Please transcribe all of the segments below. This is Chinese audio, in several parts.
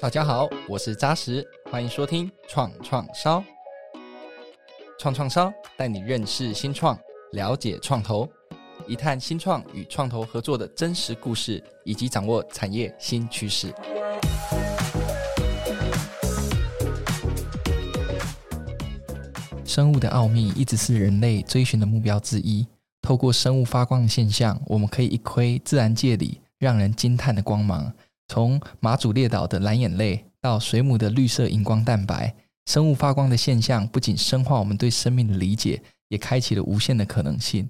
大家好，我是扎实，欢迎收听创创烧。创创烧带你认识新创，了解创投，一探新创与创投合作的真实故事，以及掌握产业新趋势。生物的奥秘一直是人类追寻的目标之一。透过生物发光的现象，我们可以一窥自然界里让人惊叹的光芒。从马祖列岛的蓝眼泪到水母的绿色荧光蛋白，生物发光的现象不仅深化我们对生命的理解，也开启了无限的可能性。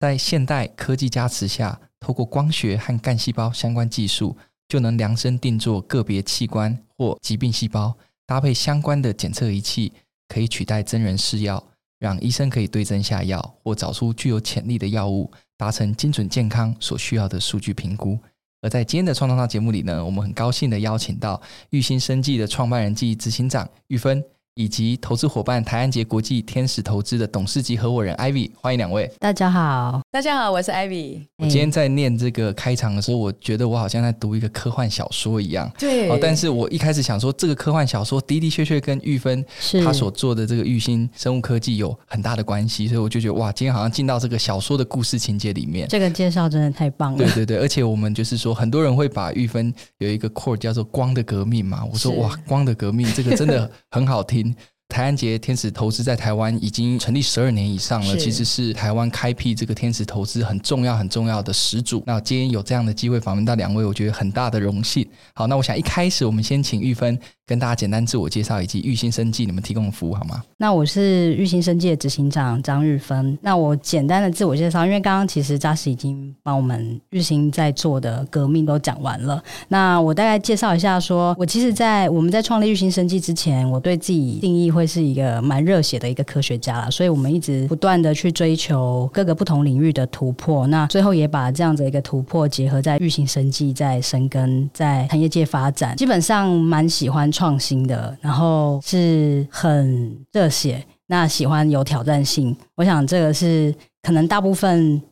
在现代科技加持下，透过光学和干细胞相关技术，就能量身定做个别器官或疾病细胞，搭配相关的检测仪器，可以取代真人试药，让医生可以对症下药或找出具有潜力的药物，达成精准健康所需要的数据评估。而在今天的创造大节目里呢，我们很高兴的邀请到育新生技的创办人暨执行长玉芬。以及投资伙伴台安杰国际天使投资的董事及合伙人 Ivy，欢迎两位。大家好，大家好，我是 Ivy。我今天在念这个开场的时候，我觉得我好像在读一个科幻小说一样。对。哦，但是我一开始想说，这个科幻小说的的确确跟玉芬她所做的这个育新生物科技有很大的关系，所以我就觉得哇，今天好像进到这个小说的故事情节里面。这个介绍真的太棒了。对对对，而且我们就是说，很多人会把玉芬有一个 core 叫做“光的革命”嘛。我说哇，光的革命这个真的很好听。台安杰天使投资在台湾已经成立十二年以上了，其实是台湾开辟这个天使投资很重要很重要的始祖。那今天有这样的机会访问到两位，我觉得很大的荣幸。好，那我想一开始我们先请玉芬。跟大家简单自我介绍，以及育新生技你们提供的服务好吗？那我是育新生技的执行长张玉芬。那我简单的自我介绍，因为刚刚其实扎实已经帮我们育新在做的革命都讲完了。那我大概介绍一下说，我其实，在我们在创立育新生技之前，我对自己定义会是一个蛮热血的一个科学家啦。所以我们一直不断的去追求各个不同领域的突破。那最后也把这样子一个突破结合在育新生技，在深耕在产业界发展，基本上蛮喜欢创。创新的，然后是很热血，那喜欢有挑战性。我想这个是可能大部分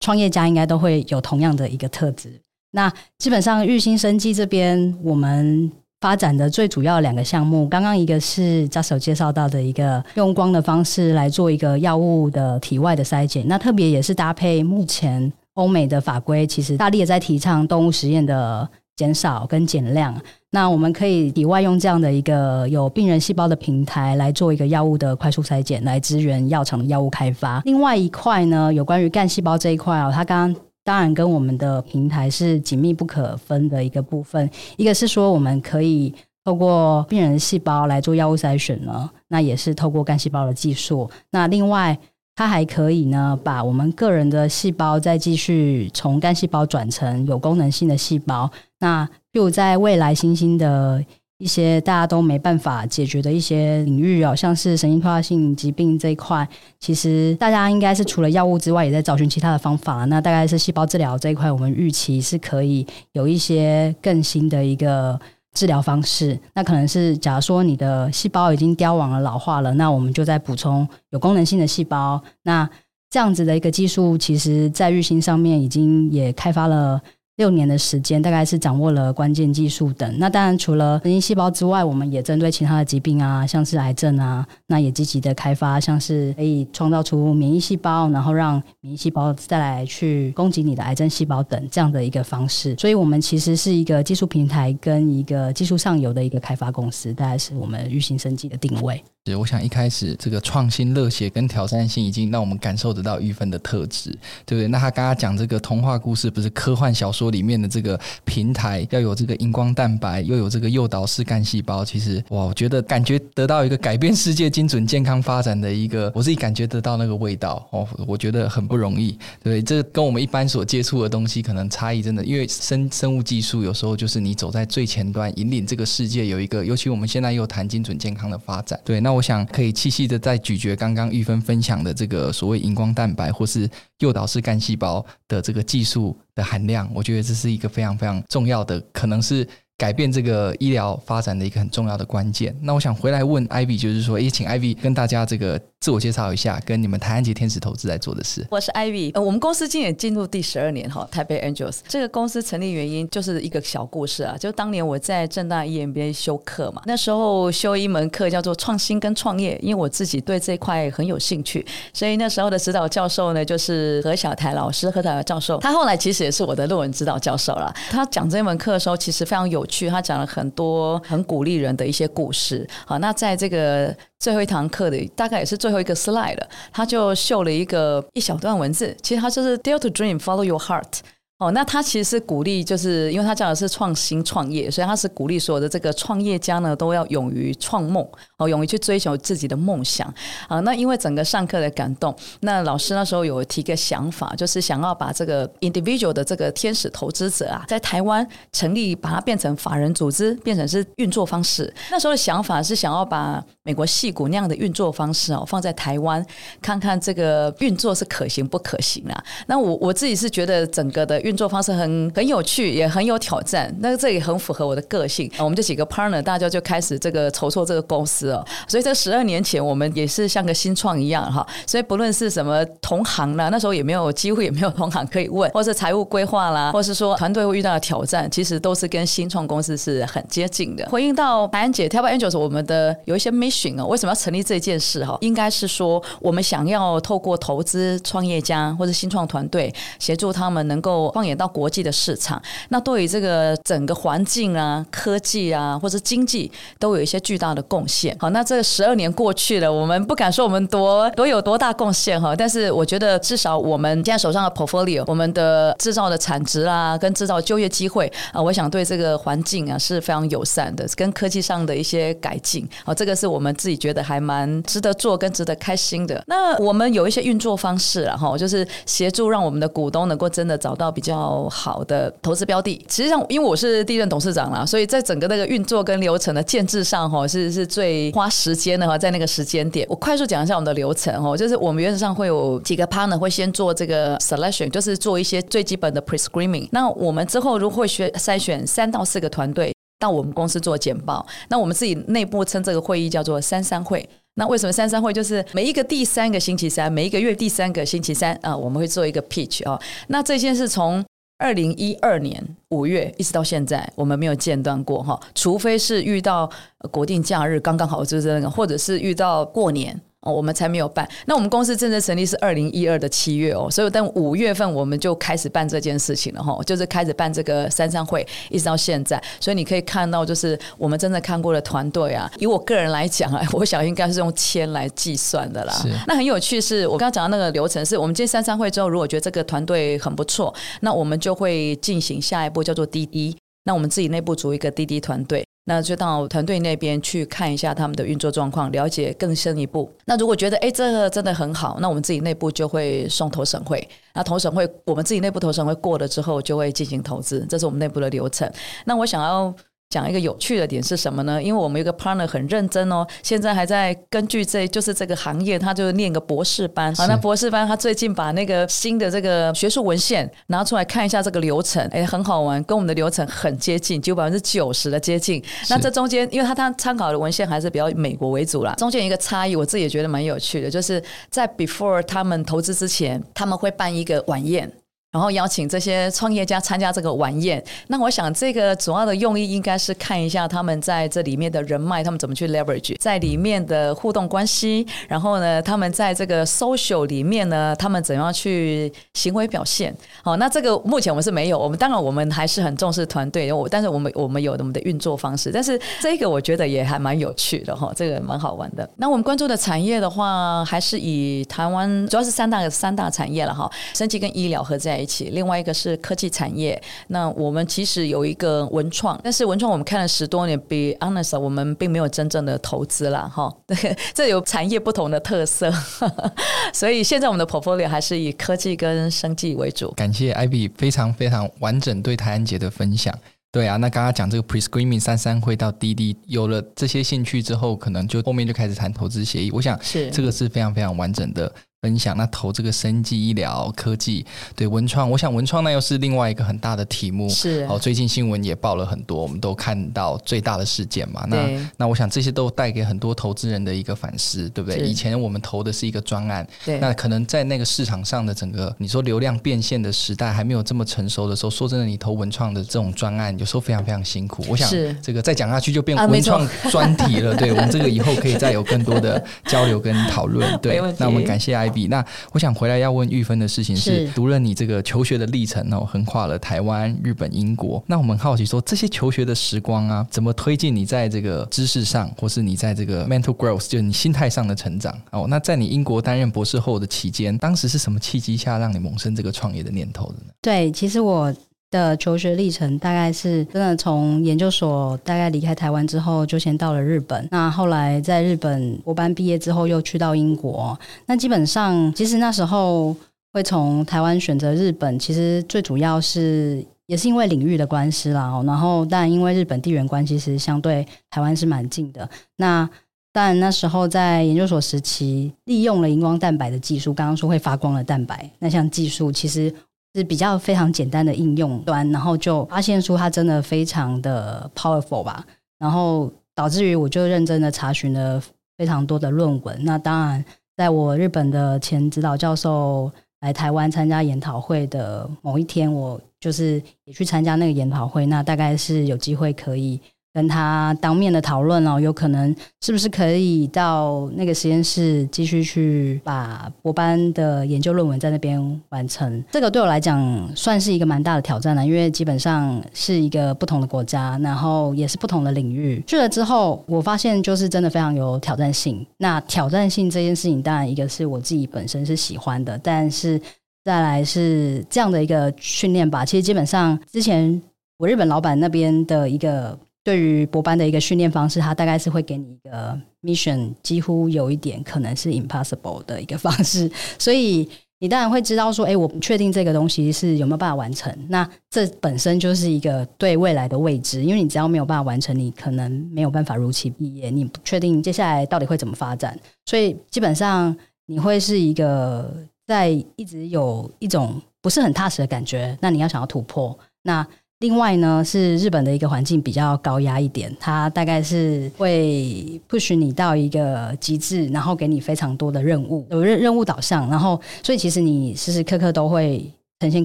创业家应该都会有同样的一个特质。那基本上育新生技这边，我们发展的最主要两个项目，刚刚一个是扎手介绍到的一个用光的方式来做一个药物的体外的筛检，那特别也是搭配目前欧美的法规，其实大力也在提倡动物实验的。减少跟减量，那我们可以以外用这样的一个有病人细胞的平台来做一个药物的快速筛检，来支援药厂的药物开发。另外一块呢，有关于干细胞这一块啊，它刚刚当然跟我们的平台是紧密不可分的一个部分。一个是说，我们可以透过病人细胞来做药物筛选呢，那也是透过干细胞的技术。那另外，它还可以呢，把我们个人的细胞再继续从干细胞转成有功能性的细胞。那又在未来新兴的一些大家都没办法解决的一些领域哦，像是神经退化性疾病这一块，其实大家应该是除了药物之外，也在找寻其他的方法。那大概是细胞治疗这一块，我们预期是可以有一些更新的一个。治疗方式，那可能是假如说你的细胞已经凋亡了、老化了，那我们就再补充有功能性的细胞。那这样子的一个技术，其实在日新上面已经也开发了。六年的时间，大概是掌握了关键技术等。那当然，除了神经细胞之外，我们也针对其他的疾病啊，像是癌症啊，那也积极的开发，像是可以创造出免疫细胞，然后让免疫细胞再来去攻击你的癌症细胞等这样的一个方式。所以，我们其实是一个技术平台跟一个技术上游的一个开发公司，大概是我们育新生技的定位。我想一开始这个创新、热血跟挑战性，已经让我们感受得到玉芬的特质，对不对？那他刚刚讲这个童话故事，不是科幻小说里面的这个平台，要有这个荧光蛋白，又有这个诱导式干细胞，其实哇，我觉得感觉得到一个改变世界、精准健康发展的一个，我自己感觉得到那个味道哦，我觉得很不容易，对，这跟我们一般所接触的东西可能差异真的，因为生生物技术有时候就是你走在最前端，引领这个世界有一个，尤其我们现在又谈精准健康的发展，对，那我。想可以细细的再咀嚼刚刚玉芬分享的这个所谓荧光蛋白或是诱导式干细胞的这个技术的含量，我觉得这是一个非常非常重要的，可能是改变这个医疗发展的一个很重要的关键。那我想回来问 Ivy，就是说，也请 Ivy 跟大家这个自我介绍一下，跟你们台安杰天使投资在做的事。我是 Ivy，呃，我们公司今年进入第十二年哈，台北 Angels 这个公司成立原因就是一个小故事啊，就当年我在正大 EMBA 修课嘛，那时候修一门课叫做创新跟创业，因为我自己对这块很有兴趣，所以那时候的指导教授呢就是何小台老师，何小台教授，他后来其实也是我的论文指导教授了。他讲这门课的时候其实非常有趣，他讲了很多很鼓励人的一些故事。好，那在这个最后一堂课的大概也是最后一个 slide 了，他就秀了一个一小段文字，其实他就是 Dare to dream, follow your heart。哦，那他其实是鼓励，就是因为他讲的是创新创业，所以他是鼓励所有的这个创业家呢，都要勇于创梦，哦，勇于去追求自己的梦想啊。那因为整个上课的感动，那老师那时候有提个想法，就是想要把这个 individual 的这个天使投资者啊，在台湾成立，把它变成法人组织，变成是运作方式。那时候的想法是想要把美国戏骨那样的运作方式哦，放在台湾，看看这个运作是可行不可行啊。那我我自己是觉得整个的。运作方式很很有趣，也很有挑战。那这也很符合我的个性。我们这几个 partner，大家就开始这个筹措这个公司哦。所以这十二年前，我们也是像个新创一样哈。所以不论是什么同行啦，那时候也没有几乎也没有同行可以问，或是财务规划啦，或是说团队会遇到的挑战，其实都是跟新创公司是很接近的。回应到白安姐 Tap Angels，我们的有一些 mission 哦，为什么要成立这件事哈？应该是说，我们想要透过投资创业家或者新创团队，协助他们能够。放眼到国际的市场，那对于这个整个环境啊、科技啊，或者经济，都有一些巨大的贡献。好，那这十二年过去了，我们不敢说我们多多有多大贡献哈，但是我觉得至少我们现在手上的 portfolio，我们的制造的产值啊，跟制造就业机会啊，我想对这个环境啊是非常友善的，跟科技上的一些改进啊，这个是我们自己觉得还蛮值得做跟值得开心的。那我们有一些运作方式了，哈，就是协助让我们的股东能够真的找到比较。比较好的投资标的，实际上因为我是第一任董事长啦，所以在整个那个运作跟流程的建制上，哈，是是最花时间的哈，在那个时间点，我快速讲一下我们的流程哦，就是我们原则上会有几个 partner 会先做这个 selection，就是做一些最基本的 pre-screening。那我们之后如果会选筛选三到四个团队到我们公司做简报，那我们自己内部称这个会议叫做三三会。那为什么三三会？就是每一个第三个星期三，每一个月第三个星期三啊，我们会做一个 pitch 哦。那这件事从二零一二年五月一直到现在，我们没有间断过哈，除非是遇到国定假日刚刚好就是那个，或者是遇到过年。哦，我们才没有办。那我们公司正式成立是二零一二的七月哦，所以但五月份我们就开始办这件事情了哈，就是开始办这个三三会，一直到现在。所以你可以看到，就是我们真的看过的团队啊，以我个人来讲啊，我想应该是用千来计算的啦。是那很有趣是，是我刚刚讲的那个流程，是我们今天三三会之后，如果觉得这个团队很不错，那我们就会进行下一步叫做滴滴。那我们自己内部组一个滴滴团队。那就到团队那边去看一下他们的运作状况，了解更深一步。那如果觉得哎，这个真的很好，那我们自己内部就会送投审会。那投审会，我们自己内部投审会过了之后，就会进行投资。这是我们内部的流程。那我想要。讲一个有趣的点是什么呢？因为我们有个 partner 很认真哦，现在还在根据这就是这个行业，他就念个博士班。好，那博士班他最近把那个新的这个学术文献拿出来看一下这个流程，哎，很好玩，跟我们的流程很接近，就百分之九十的接近。那这中间，因为他他参考的文献还是比较美国为主啦，中间一个差异，我自己也觉得蛮有趣的，就是在 before 他们投资之前，他们会办一个晚宴。然后邀请这些创业家参加这个晚宴。那我想，这个主要的用意应该是看一下他们在这里面的人脉，他们怎么去 leverage 在里面的互动关系。然后呢，他们在这个 social 里面呢，他们怎样去行为表现？好，那这个目前我们是没有。我们当然我们还是很重视团队，我但是我们我们有我们的运作方式。但是这个我觉得也还蛮有趣的哈，这个蛮好玩的。那我们关注的产业的话，还是以台湾主要是三大三大产业了哈，生技跟医疗合在一起，另外一个是科技产业。那我们其实有一个文创，但是文创我们看了十多年，be honest，我们并没有真正的投资啦。哈。对，这有产业不同的特色，所以现在我们的 portfolio 还是以科技跟生计为主。感谢 Ivy 非常非常完整对台安杰的分享。对啊，那刚刚讲这个 pre-screening 三三会到滴滴，有了这些兴趣之后，可能就后面就开始谈投资协议。我想是这个是非常非常完整的分享，那投这个生技医疗科技，对文创，我想文创那又是另外一个很大的题目。是哦，最近新闻也报了很多，我们都看到最大的事件嘛。那那我想这些都带给很多投资人的一个反思，对不对？以前我们投的是一个专案，对，那可能在那个市场上的整个你说流量变现的时代还没有这么成熟的时候，说真的，你投文创的这种专案有时候非常非常辛苦。我想这个再讲下去就变文创专题了。啊、对我们这个以后可以再有更多的交流跟讨论。对，那我们感谢那我想。回来要问玉芬的事情是，是读了你这个求学的历程哦，横跨了台湾、日本、英国。那我们好奇说，这些求学的时光啊，怎么推进你在这个知识上，或是你在这个 mental growth，就是你心态上的成长哦？那在你英国担任博士后的期间，当时是什么契机下让你萌生这个创业的念头的呢？对，其实我。的求学历程大概是真的从研究所大概离开台湾之后，就先到了日本。那后来在日本博班毕业之后，又去到英国。那基本上，其实那时候会从台湾选择日本，其实最主要是也是因为领域的关系啦。然后，但因为日本地缘关系，其实相对台湾是蛮近的。那但那时候在研究所时期，利用了荧光蛋白的技术，刚刚说会发光的蛋白，那项技术其实。是比较非常简单的应用端，然后就发现出它真的非常的 powerful 吧，然后导致于我就认真的查询了非常多的论文。那当然，在我日本的前指导教授来台湾参加研讨会的某一天，我就是也去参加那个研讨会。那大概是有机会可以。跟他当面的讨论哦，有可能是不是可以到那个实验室继续去把博班的研究论文在那边完成？这个对我来讲算是一个蛮大的挑战了，因为基本上是一个不同的国家，然后也是不同的领域。去了之后，我发现就是真的非常有挑战性。那挑战性这件事情，当然一个是我自己本身是喜欢的，但是再来是这样的一个训练吧。其实基本上之前我日本老板那边的一个。对于博班的一个训练方式，它大概是会给你一个 mission，几乎有一点可能是 impossible 的一个方式，所以你当然会知道说，哎，我不确定这个东西是有没有办法完成。那这本身就是一个对未来的未知，因为你只要没有办法完成，你可能没有办法如期毕业，你不确定接下来到底会怎么发展，所以基本上你会是一个在一直有一种不是很踏实的感觉。那你要想要突破，那。另外呢，是日本的一个环境比较高压一点，它大概是会 push 你到一个极致，然后给你非常多的任务，有任任务导向，然后所以其实你时时刻刻都会呈现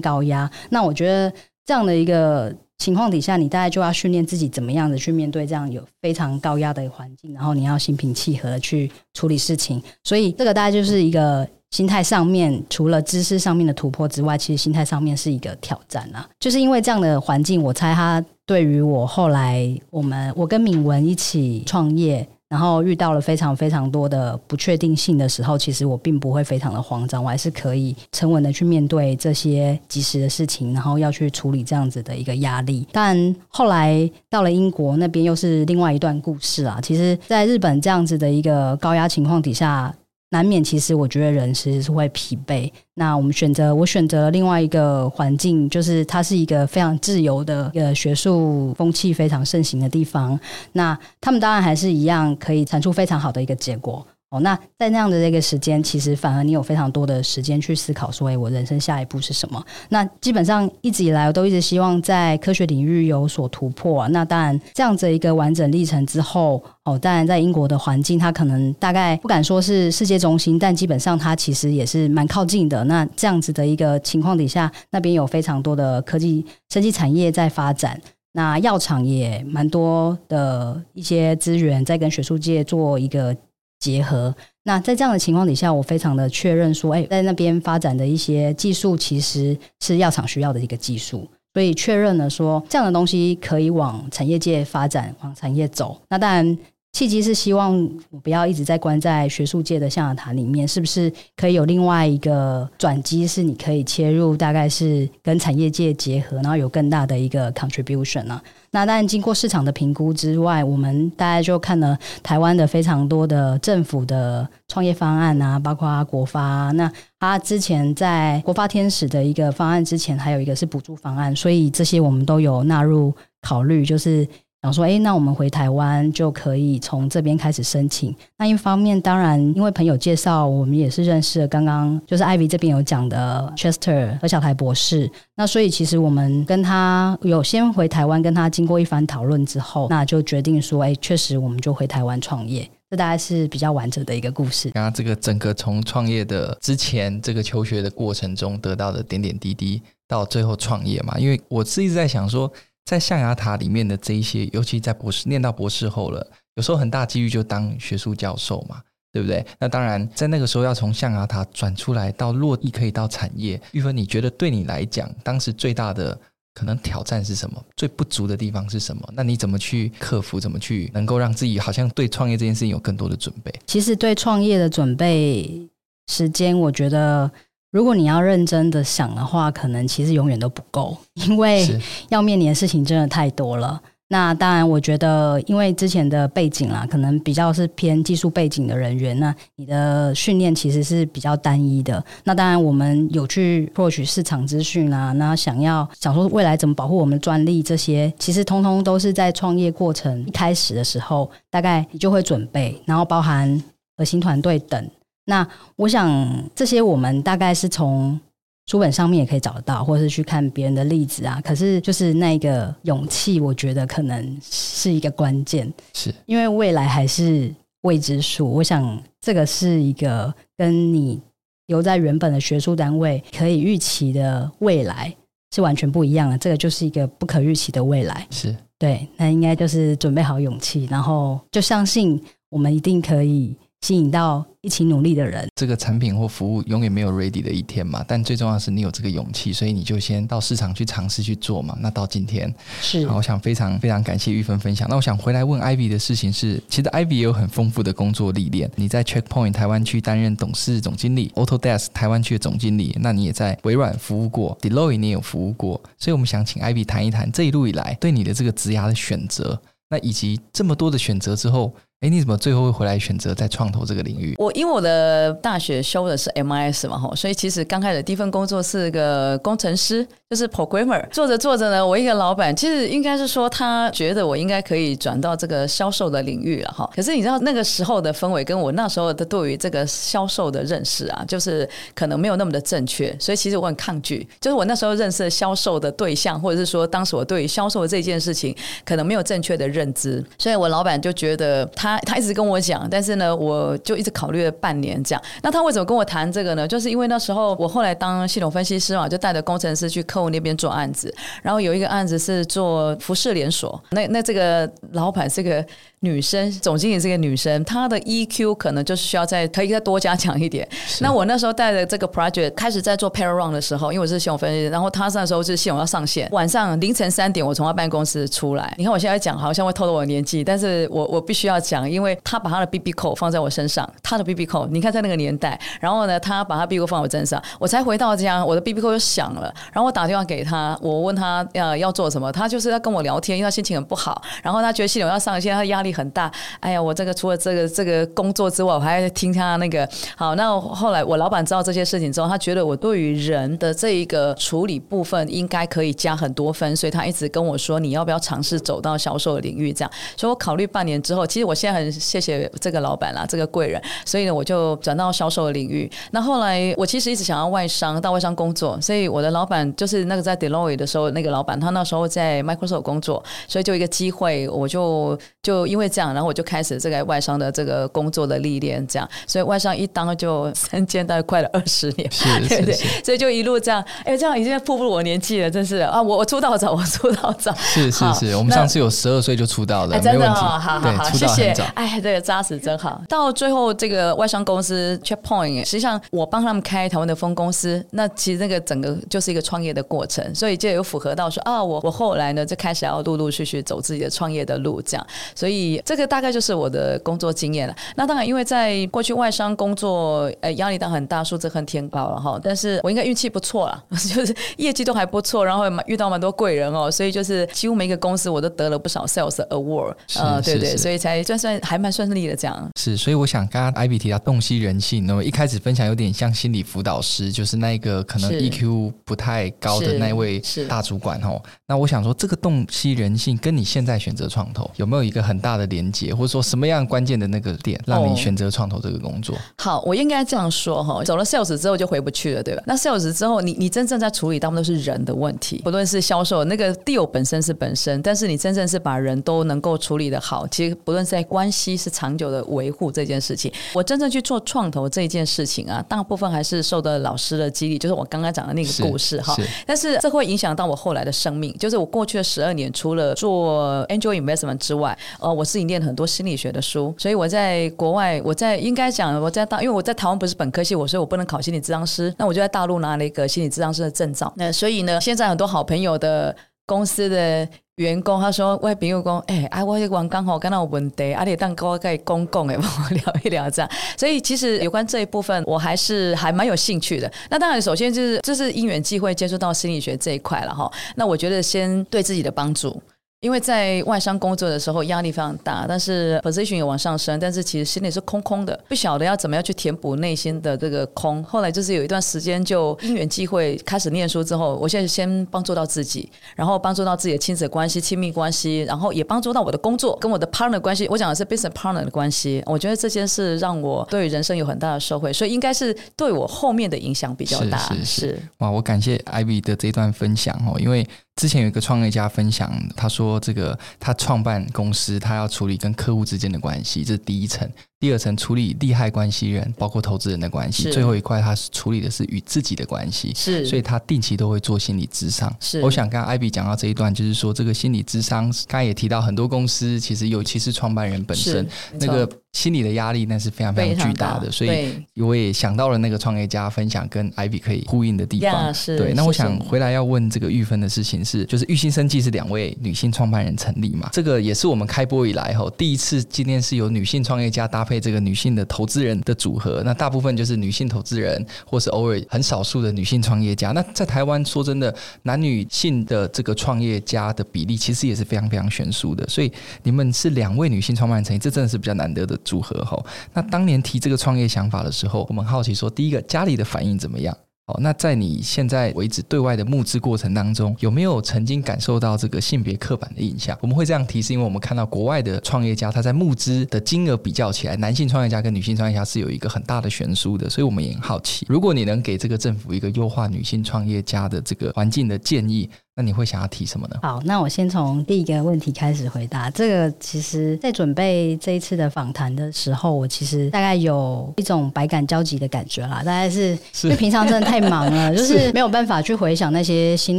高压。那我觉得这样的一个情况底下，你大概就要训练自己怎么样的去面对这样有非常高压的环境，然后你要心平气和的去处理事情。所以这个大概就是一个。心态上面，除了知识上面的突破之外，其实心态上面是一个挑战啊。就是因为这样的环境，我猜他对于我后来我们我跟敏文一起创业，然后遇到了非常非常多的不确定性的时候，其实我并不会非常的慌张，我还是可以沉稳的去面对这些即时的事情，然后要去处理这样子的一个压力。但后来到了英国那边，又是另外一段故事啊。其实，在日本这样子的一个高压情况底下。难免，其实我觉得人其实是会疲惫。那我们选择，我选择另外一个环境，就是它是一个非常自由的一个学术风气非常盛行的地方。那他们当然还是一样可以产出非常好的一个结果。哦，那在那样的这个时间，其实反而你有非常多的时间去思考，说，哎，我人生下一步是什么？那基本上一直以来，我都一直希望在科学领域有所突破。那当然，这样子一个完整历程之后，哦，当然在英国的环境，它可能大概不敢说是世界中心，但基本上它其实也是蛮靠近的。那这样子的一个情况底下，那边有非常多的科技、生技产业在发展，那药厂也蛮多的一些资源在跟学术界做一个。结合，那在这样的情况底下，我非常的确认说，哎，在那边发展的一些技术，其实是药厂需要的一个技术，所以确认了说，这样的东西可以往产业界发展，往产业走。那当然。契机是希望我不要一直在关在学术界的象牙塔里面，是不是可以有另外一个转机？是你可以切入，大概是跟产业界结合，然后有更大的一个 contribution 呢？那当然，经过市场的评估之外，我们大概就看了台湾的非常多的政府的创业方案啊，包括国发。那他之前在国发天使的一个方案之前，还有一个是补助方案，所以这些我们都有纳入考虑，就是。想说，哎，那我们回台湾就可以从这边开始申请。那一方面，当然因为朋友介绍，我们也是认识了刚刚就是 Ivy 这边有讲的 Chester 何小台博士。那所以其实我们跟他有先回台湾，跟他经过一番讨论之后，那就决定说，哎，确实我们就回台湾创业。这大概是比较完整的一个故事。刚刚这个整个从创业的之前这个求学的过程中得到的点点滴滴，到最后创业嘛，因为我是一直在想说。在象牙塔里面的这一些，尤其在博士念到博士后了，有时候很大几率就当学术教授嘛，对不对？那当然，在那个时候要从象牙塔转出来到落地，可以到产业。玉芬，你觉得对你来讲，当时最大的可能挑战是什么？最不足的地方是什么？那你怎么去克服？怎么去能够让自己好像对创业这件事情有更多的准备？其实对创业的准备时间，我觉得。如果你要认真的想的话，可能其实永远都不够，因为要面临的事情真的太多了。那当然，我觉得因为之前的背景啦，可能比较是偏技术背景的人员，那你的训练其实是比较单一的。那当然，我们有去获取市场资讯啊，那想要想说未来怎么保护我们的专利，这些其实通通都是在创业过程一开始的时候，大概你就会准备，然后包含核心团队等。那我想这些我们大概是从书本上面也可以找得到，或者是去看别人的例子啊。可是就是那个勇气，我觉得可能是一个关键，是因为未来还是未知数。我想这个是一个跟你留在原本的学术单位可以预期的未来是完全不一样的。这个就是一个不可预期的未来，是对。那应该就是准备好勇气，然后就相信我们一定可以吸引到。一起努力的人，这个产品或服务永远没有 ready 的一天嘛。但最重要的是你有这个勇气，所以你就先到市场去尝试去做嘛。那到今天是，好，我想非常非常感谢玉芬分享。那我想回来问 Ivy 的事情是，其实 Ivy 也有很丰富的工作历练。你在 Checkpoint 台湾区担任董事总经理，Autodesk 台湾区的总经理，那你也在微软服务过，Deloitte 你也有服务过。所以我们想请 Ivy 谈一谈这一路以来对你的这个职涯的选择，那以及这么多的选择之后。哎，你怎么最后会回来选择在创投这个领域？我因为我的大学修的是 MIS 嘛，吼，所以其实刚开始第一份工作是个工程师，就是 programmer。做着做着呢，我一个老板其实应该是说他觉得我应该可以转到这个销售的领域了，哈。可是你知道那个时候的氛围跟我那时候的对于这个销售的认识啊，就是可能没有那么的正确，所以其实我很抗拒。就是我那时候认识销售的对象，或者是说当时我对于销售这件事情可能没有正确的认知，所以我老板就觉得他。他一直跟我讲，但是呢，我就一直考虑了半年这样。那他为什么跟我谈这个呢？就是因为那时候我后来当系统分析师嘛，就带着工程师去客户那边做案子，然后有一个案子是做服饰连锁，那那这个老板是个。女生总经理是个女生，她的 EQ 可能就是需要再可以再多加强一点。那我那时候带着这个 project 开始在做 pair run 的时候，因为我是系统分析，然后他那时候是系统要上线，晚上凌晨三点我从他办公室出来。你看我现在讲好像会透露我的年纪，但是我我必须要讲，因为他把他的 BB 扣放在我身上，他的 BB 扣你看在那个年代，然后呢他把他 BB code 放我身上，我才回到家，我的 BB 扣又响了，然后我打电话给他，我问他要要做什么，他就是要跟我聊天，因为他心情很不好，然后他觉得系统要上线，他压力很大，哎呀。我这个除了这个这个工作之外，我还要听他那个好。那后来我老板知道这些事情之后，他觉得我对于人的这一个处理部分应该可以加很多分，所以他一直跟我说，你要不要尝试走到销售领域？这样，所以我考虑半年之后，其实我现在很谢谢这个老板啦，这个贵人。所以呢，我就转到销售的领域。那后来我其实一直想要外商，到外商工作，所以我的老板就是那个在 Deloitte 的时候那个老板，他那时候在 Microsoft 工作，所以就一个机会，我就就因为这样，然后我就开始。这个外商的这个工作的历练，这样，所以外商一当就三间，大概快了二十年，是是 是。对对，所以就一路这样，哎，这样已经步入我年纪了，真是。啊，我我出道早，我出道早，是是是，我们上次有十二岁就出道了，真的、哦，好好好，谢谢，哎，这个扎实真好。到最后这个外商公司 Checkpoint，实际上我帮他们开台湾的分公司，那其实那个整个就是一个创业的过程，所以就有符合到说啊，我我后来呢就开始要陆陆续续走自己的创业的路，这样，所以这个大概就是。我的工作经验了，那当然，因为在过去外商工作，呃，压力当然很大，数字很天高了哈。但是我应该运气不错了，就是业绩都还不错，然后遇到蛮多贵人哦，所以就是几乎每一个公司我都得了不少 sales award，呃，对对，所以才算算还蛮顺利的这样。是，所以我想刚刚 Ivy 提到洞悉人性，那么一开始分享有点像心理辅导师，就是那一个可能 EQ 不太高的那位大主管哦。那我想说，这个洞悉人性跟你现在选择创投有没有一个很大的连接，或者说什么样关键的那个点让你选择创投这个工作？哦、好，我应该这样说哈，走了 Sales 之后就回不去了，对吧？那 Sales 之后，你你真正在处理，大部分都是人的问题，不论是销售那个 deal 本身是本身，但是你真正是把人都能够处理的好，其实不论是在关系是长久的维护这件事情，我真正去做创投这件事情啊，大部分还是受到老师的激励，就是我刚刚讲的那个故事哈。但是这会影响到我后来的生命，就是我过去的十二年，除了做 angel investment 之外，呃，我自己念了很多心理学的书，所以我在国外，我在应该讲我在大，因为我在台湾不是本科系，我所以我不能考心理咨商师，那我就在大陆拿了一个心理咨商师的证照。那所以呢，现在很多好朋友的公司的。员工他说：“我朋友讲，哎、欸，啊，我这刚刚好跟他有问题，啊，你当跟我跟公共哎，帮 我聊一聊这样。所以其实有关这一部分，我还是还蛮有兴趣的。那当然，首先就是这是因缘际会接触到心理学这一块了哈。那我觉得先对自己的帮助。”因为在外商工作的时候压力非常大，但是 position 也往上升，但是其实心里是空空的，不晓得要怎么样去填补内心的这个空。后来就是有一段时间就因缘际会开始念书之后，我现在先帮助到自己，然后帮助到自己的亲子关系、亲密关系，然后也帮助到我的工作跟我的 partner 关系。我讲的是 business partner 的关系，我觉得这件事让我对人生有很大的收获，所以应该是对我后面的影响比较大。是是是，是哇，我感谢 Ivy 的这段分享哦，因为。之前有一个创业家分享，他说这个他创办公司，他要处理跟客户之间的关系，这是第一层。第二层处理利害关系人，包括投资人的关系。最后一块，他是处理的是与自己的关系。是，所以他定期都会做心理咨商。是，我想刚刚 Ivy 讲到这一段，就是说这个心理咨商，刚才也提到很多公司其实尤其是创办人本身那个心理的压力，那是非常非常巨大的。所以我也想到了那个创业家分享跟 Ivy 可以呼应的地方。Yeah, 对，那我想回来要问这个玉芬的事情是，就是玉新生计是两位女性创办人成立嘛？这个也是我们开播以来后第一次，今天是由女性创业家搭配。这个女性的投资人的组合，那大部分就是女性投资人，或是偶尔很少数的女性创业家。那在台湾，说真的，男女性的这个创业家的比例其实也是非常非常悬殊的。所以你们是两位女性创办人成立，这真的是比较难得的组合哈。那当年提这个创业想法的时候，我们好奇说，第一个家里的反应怎么样？好，那在你现在为止对外的募资过程当中，有没有曾经感受到这个性别刻板的印象？我们会这样提，是因为我们看到国外的创业家，他在募资的金额比较起来，男性创业家跟女性创业家是有一个很大的悬殊的，所以我们也很好奇，如果你能给这个政府一个优化女性创业家的这个环境的建议。那你会想要提什么呢？好，那我先从第一个问题开始回答。这个其实，在准备这一次的访谈的时候，我其实大概有一种百感交集的感觉啦。大概是因为平常真的太忙了，就是没有办法去回想那些心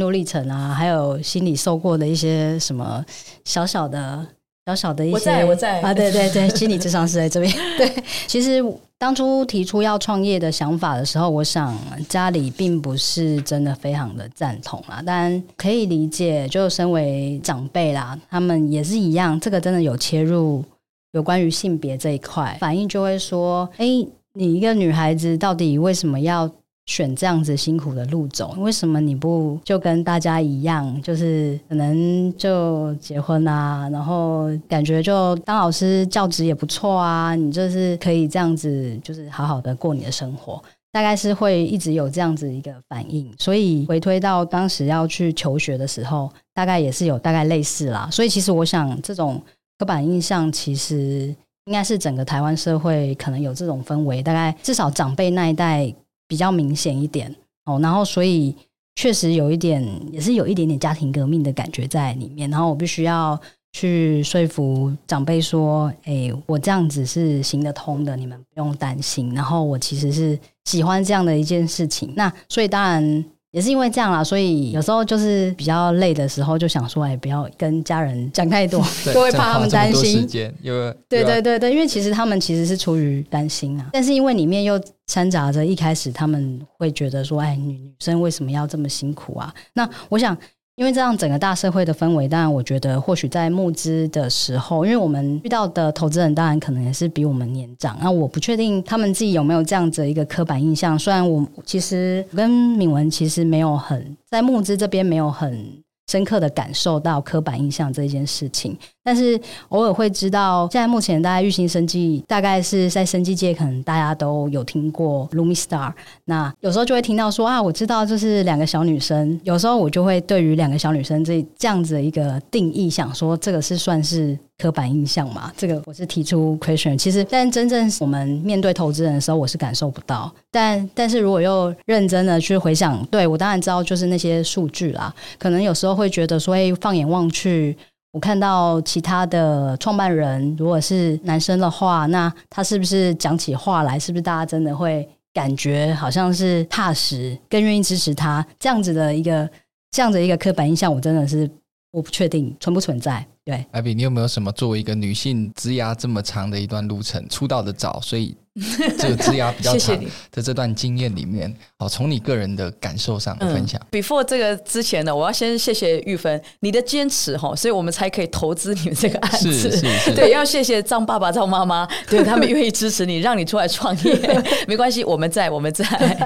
路历程啊，还有心里受过的一些什么小小的、小小的一些。我在，我在啊，对对对，心理智商是在这边。对，其实。当初提出要创业的想法的时候，我想家里并不是真的非常的赞同啦，但可以理解，就身为长辈啦，他们也是一样，这个真的有切入有关于性别这一块，反应就会说：哎，你一个女孩子到底为什么要？选这样子辛苦的路走，为什么你不就跟大家一样，就是可能就结婚啊，然后感觉就当老师教职也不错啊，你就是可以这样子，就是好好的过你的生活，大概是会一直有这样子一个反应。所以回推到当时要去求学的时候，大概也是有大概类似啦。所以其实我想，这种刻板印象其实应该是整个台湾社会可能有这种氛围，大概至少长辈那一代。比较明显一点哦，然后所以确实有一点，也是有一点点家庭革命的感觉在里面。然后我必须要去说服长辈说：“哎，我这样子是行得通的，你们不用担心。”然后我其实是喜欢这样的一件事情。那所以当然。也是因为这样啦，所以有时候就是比较累的时候，就想说，哎，不要跟家人讲太多，就会怕他们担心。对对对对，因为其实他们其实是出于担心啊，但是因为里面又掺杂着一开始他们会觉得说，哎，女女生为什么要这么辛苦啊？那我想。因为这样整个大社会的氛围，当然我觉得或许在募资的时候，因为我们遇到的投资人当然可能也是比我们年长，那我不确定他们自己有没有这样子一个刻板印象。虽然我其实跟敏文其实没有很在募资这边没有很深刻的感受到刻板印象这件事情。但是偶尔会知道，现在目前大家育新生技大概是在生计界，可能大家都有听过 Lumistar。那有时候就会听到说啊，我知道就是两个小女生。有时候我就会对于两个小女生这这样子的一个定义，想说这个是算是刻板印象嘛？这个我是提出 question。其实，但真正我们面对投资人的时候，我是感受不到。但但是如果又认真的去回想，对，我当然知道就是那些数据啦。可能有时候会觉得说，哎，放眼望去。我看到其他的创办人，如果是男生的话，那他是不是讲起话来，是不是大家真的会感觉好像是踏实，更愿意支持他这样子的一个这样的一个刻板印象？我真的是我不确定存不存在。对，Ivy，你有没有什么作为一个女性职涯这么长的一段路程，出道的早，所以？这个职涯比较 长的这段经验里面，好，从你个人的感受上分享。嗯、Before 这个之前呢，我要先谢谢玉芬你的坚持哈，所以我们才可以投资你们这个案子。是是是，对，要谢谢张爸爸、张妈妈，对他们愿意支持你，让你出来创业。没关系，我们在，我们在。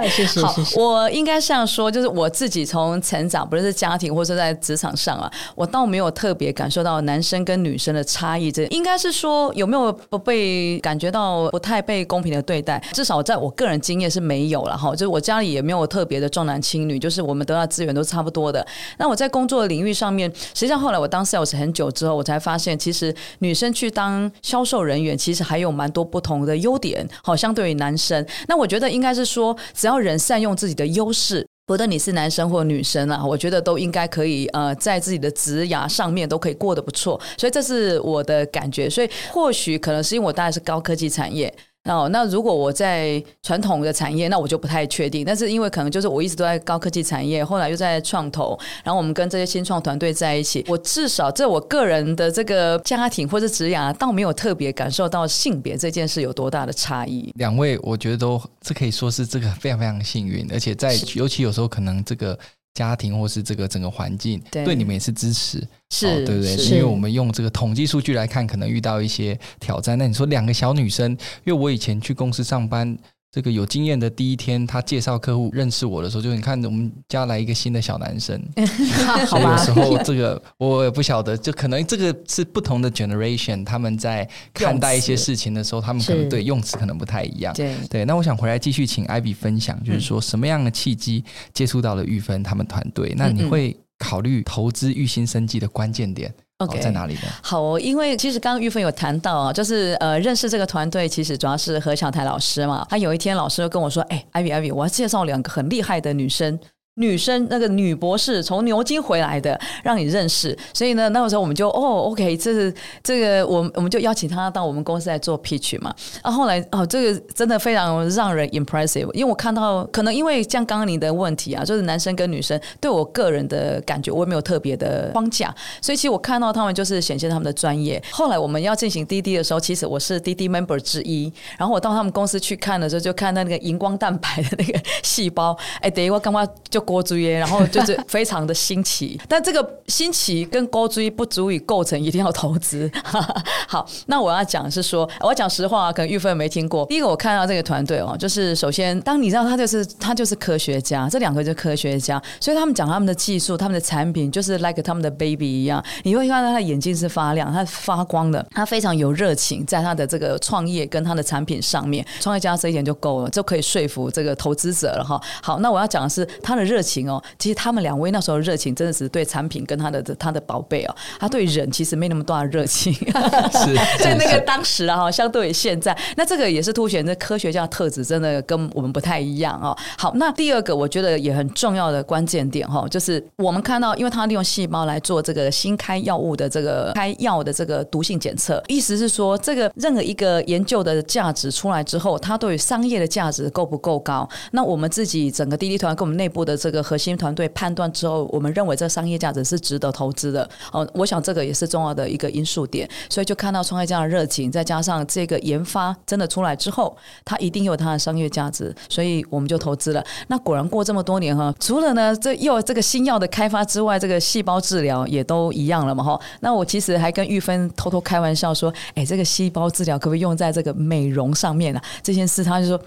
谢谢谢谢。我应该这样说，就是我自己从成长，不论是家庭或者在职场上啊，我倒没有特别感受到男生跟女生的差异。这应该是说有没有不被感觉到不太被公平的对待？至少在我个人经验是没有了哈，就是我家里也没有特别的重男轻女，就是我们得到资源都差不多的。那我在工作领域上面，实际上后来我当 sales 很久之后，我才发现，其实女生去当销售人员，其实还有蛮多不同的优点，好，相对于男生。那我觉得应该是说，只要人善用自己的优势，不论你是男生或女生啊，我觉得都应该可以呃，在自己的职涯上面都可以过得不错。所以这是我的感觉。所以或许可能是因为我大概是高科技产业。哦，那如果我在传统的产业，那我就不太确定。但是因为可能就是我一直都在高科技产业，后来又在创投，然后我们跟这些新创团队在一起，我至少在我个人的这个家庭或者职涯，倒没有特别感受到性别这件事有多大的差异。两位，我觉得都这可以说是这个非常非常幸运，而且在尤其有时候可能这个。家庭或是这个整个环境对，对你们也是支持，是、哦、对不对？因为我们用这个统计数据来看，可能遇到一些挑战。那你说两个小女生，因为我以前去公司上班。这个有经验的第一天，他介绍客户认识我的时候，就你看我们家来一个新的小男生，所以有时候这个我也不晓得，就可能这个是不同的 generation，他们在看待一些事情的时候，他们可能对用词可能不太一样。对。对，那我想回来继续请艾比分享，就是说什么样的契机接触到了玉芬他们团队？那你会考虑投资玉新生技的关键点？OK，在哪里呢？好哦，因为其实刚刚玉芬有谈到啊，就是呃，认识这个团队，其实主要是何小台老师嘛。他有一天老师就跟我说：“哎，Ivy，Ivy，我要介绍两个很厉害的女生。”女生那个女博士从牛津回来的，让你认识，所以呢，那个时候我们就哦，OK，这是这个，我我们就邀请她到我们公司来做 pitch 嘛。啊，后来哦，这个真的非常让人 impressive，因为我看到可能因为像刚刚你的问题啊，就是男生跟女生对我个人的感觉，我也没有特别的框架，所以其实我看到他们就是显现他们的专业。后来我们要进行滴滴的时候，其实我是滴滴 member 之一，然后我到他们公司去看的时候，就看到那个荧光蛋白的那个细胞，哎，等于我刚刚就。高锥，然后就是 非常的新奇，但这个新奇跟高追不足以构成一定要投资。好，那我要讲的是说，我要讲实话啊，可能玉芬没听过。第一个，我看到这个团队哦，就是首先，当你知道他就是他就是科学家，这两个就是科学家，所以他们讲他们的技术、他们的产品，就是 like 他们的 baby 一样，你会看到他的眼睛是发亮，他发光的，他非常有热情，在他的这个创业跟他的产品上面，创业家这一点就够了，就可以说服这个投资者了哈。好，那我要讲的是他的热。情哦，其实他们两位那时候热情真的是对产品跟他的他的宝贝哦，他对人其实没那么大的热情，是 在那个当时啊哈，相对于现在，那这个也是凸显这科学家的特质真的跟我们不太一样哦。好，那第二个我觉得也很重要的关键点哈，就是我们看到，因为他利用细胞来做这个新开药物的这个开药的这个毒性检测，意思是说，这个任何一个研究的价值出来之后，它对于商业的价值够不够高？那我们自己整个滴滴团跟我们内部的这个。核心团队判断之后，我们认为这商业价值是值得投资的。哦，我想这个也是重要的一个因素点。所以就看到创业家的热情，再加上这个研发真的出来之后，它一定有它的商业价值，所以我们就投资了。那果然过这么多年哈，除了呢这又这个新药的开发之外，这个细胞治疗也都一样了嘛哈。那我其实还跟玉芬偷偷开玩笑说，哎，这个细胞治疗可不可以用在这个美容上面啊？这件事他就说。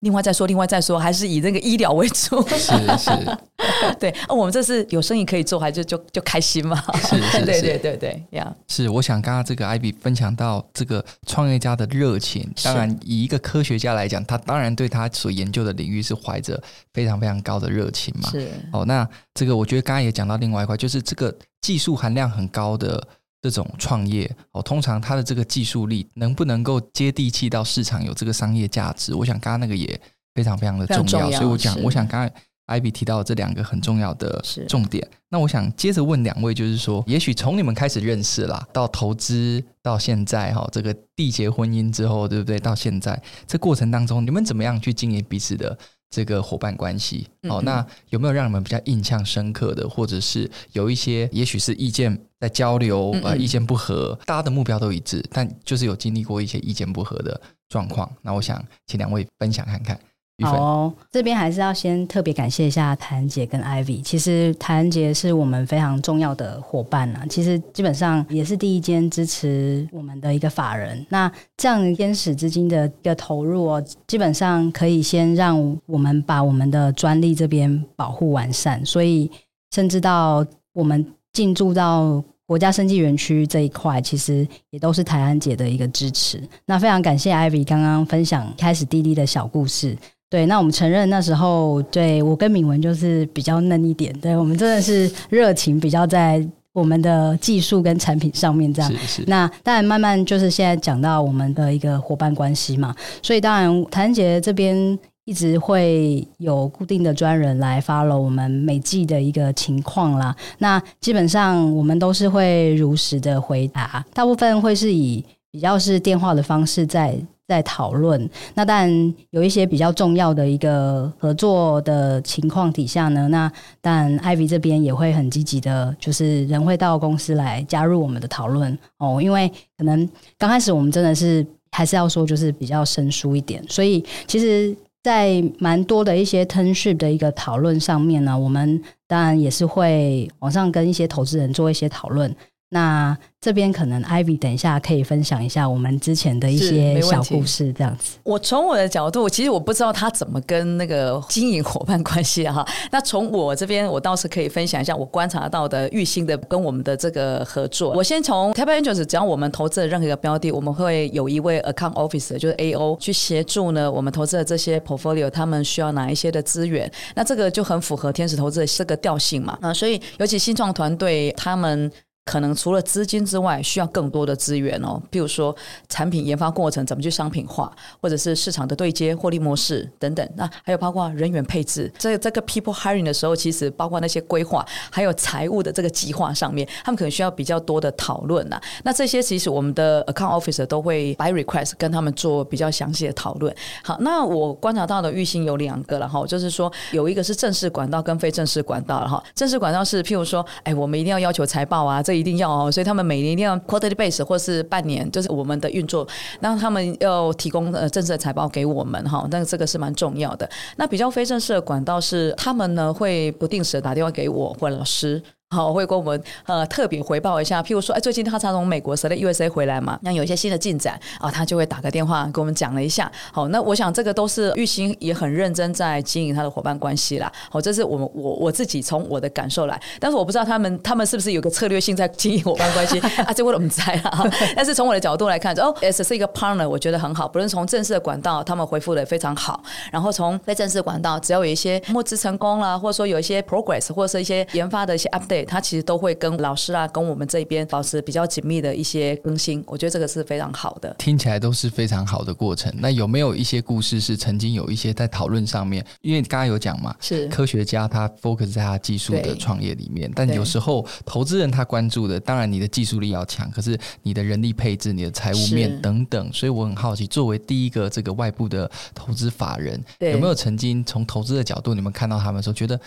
另外再说，另外再说，还是以那个医疗为主？是 是，对，啊，我们这是有生意可以做，还是就就就开心嘛？是是，是，对对对对，呀，是。我想刚刚这个 Ivy 分享到这个创业家的热情，当然以一个科学家来讲，他当然对他所研究的领域是怀着非常非常高的热情嘛。是。哦，那这个我觉得刚刚也讲到另外一块，就是这个技术含量很高的。这种创业哦，通常它的这个技术力能不能够接地气到市场，有这个商业价值？我想刚刚那个也非常非常的重要，重要，所以我讲，我想刚刚 Ivy 提到这两个很重要的重点。那我想接着问两位，就是说，也许从你们开始认识啦，到投资到现在哈，这个缔结婚姻之后，对不对？到现在这过程当中，你们怎么样去经营彼此的？这个伙伴关系，哦，那有没有让你们比较印象深刻的，或者是有一些，也许是意见在交流，呃，意见不合，大家的目标都一致，但就是有经历过一些意见不合的状况。那我想请两位分享看看。好哦，这边还是要先特别感谢一下台安杰跟 Ivy。其实台安杰是我们非常重要的伙伴啊，其实基本上也是第一间支持我们的一个法人。那这样天使资金的一个投入哦，基本上可以先让我们把我们的专利这边保护完善，所以甚至到我们进驻到国家生技园区这一块，其实也都是台安姐的一个支持。那非常感谢 Ivy 刚刚分享开始滴滴的小故事。对，那我们承认那时候，对我跟敏文就是比较嫩一点，对我们真的是热情比较在我们的技术跟产品上面这样。是是。那当然慢慢就是现在讲到我们的一个伙伴关系嘛，所以当然台安杰这边一直会有固定的专人来 follow 我们每季的一个情况啦。那基本上我们都是会如实的回答，大部分会是以比较是电话的方式在。在讨论，那当然有一些比较重要的一个合作的情况底下呢，那当然 Ivy 这边也会很积极的，就是人会到公司来加入我们的讨论哦，因为可能刚开始我们真的是还是要说就是比较生疏一点，所以其实，在蛮多的一些 termship 的一个讨论上面呢，我们当然也是会往上跟一些投资人做一些讨论。那这边可能 Ivy 等一下可以分享一下我们之前的一些小故事，这样子。我从我的角度，其实我不知道他怎么跟那个经营伙伴关系哈。那从我这边，我倒是可以分享一下我观察到的玉兴的跟我们的这个合作。我先从 Taipei Angels，只要我们投资的任何一个标的，我们会有一位 Account Officer，就是 AO 去协助呢，我们投资的这些 Portfolio，他们需要哪一些的资源？那这个就很符合天使投资的这个调性嘛。那所以尤其新创团队他们。可能除了资金之外，需要更多的资源哦。比如说产品研发过程怎么去商品化，或者是市场的对接、获利模式等等。那还有包括人员配置，在这个 people hiring 的时候，其实包括那些规划，还有财务的这个计划上面，他们可能需要比较多的讨论呐。那这些其实我们的 account officer 都会 by request 跟他们做比较详细的讨论。好，那我观察到的玉兴有两个了哈，就是说有一个是正式管道跟非正式管道了哈。正式管道是譬如说，哎，我们一定要要求财报啊，这。一定要哦，所以他们每年一定要 quarterly base 或是半年，就是我们的运作，那他们要提供呃正式的财报给我们哈，但是这个是蛮重要的。那比较非正式的管道是，他们呢会不定时的打电话给我或老师。好，会跟我们呃特别回报一下，譬如说，哎，最近他才从美国 USA 回来嘛，那有一些新的进展啊，他就会打个电话跟我们讲了一下。好，那我想这个都是玉兴也很认真在经营他的伙伴关系啦。好，这是我们我我自己从我的感受来，但是我不知道他们他们是不是有个策略性在经营伙伴关系 啊？这我怎么猜啊？但是从我的角度来看，哦，S 是一个 partner，我觉得很好。不论从正式的管道，他们回复的非常好，然后从非正式管道，只要有一些募资成功了，或者说有一些 progress，或者是一些研发的一些 update。他其实都会跟老师啊，跟我们这边保持比较紧密的一些更新，我觉得这个是非常好的。听起来都是非常好的过程。那有没有一些故事是曾经有一些在讨论上面？因为刚刚有讲嘛，是科学家他 focus 在他技术的创业里面，但有时候投资人他关注的，当然你的技术力要强，可是你的人力配置、你的财务面等等。所以我很好奇，作为第一个这个外部的投资法人，有没有曾经从投资的角度，你们看到他们说觉得？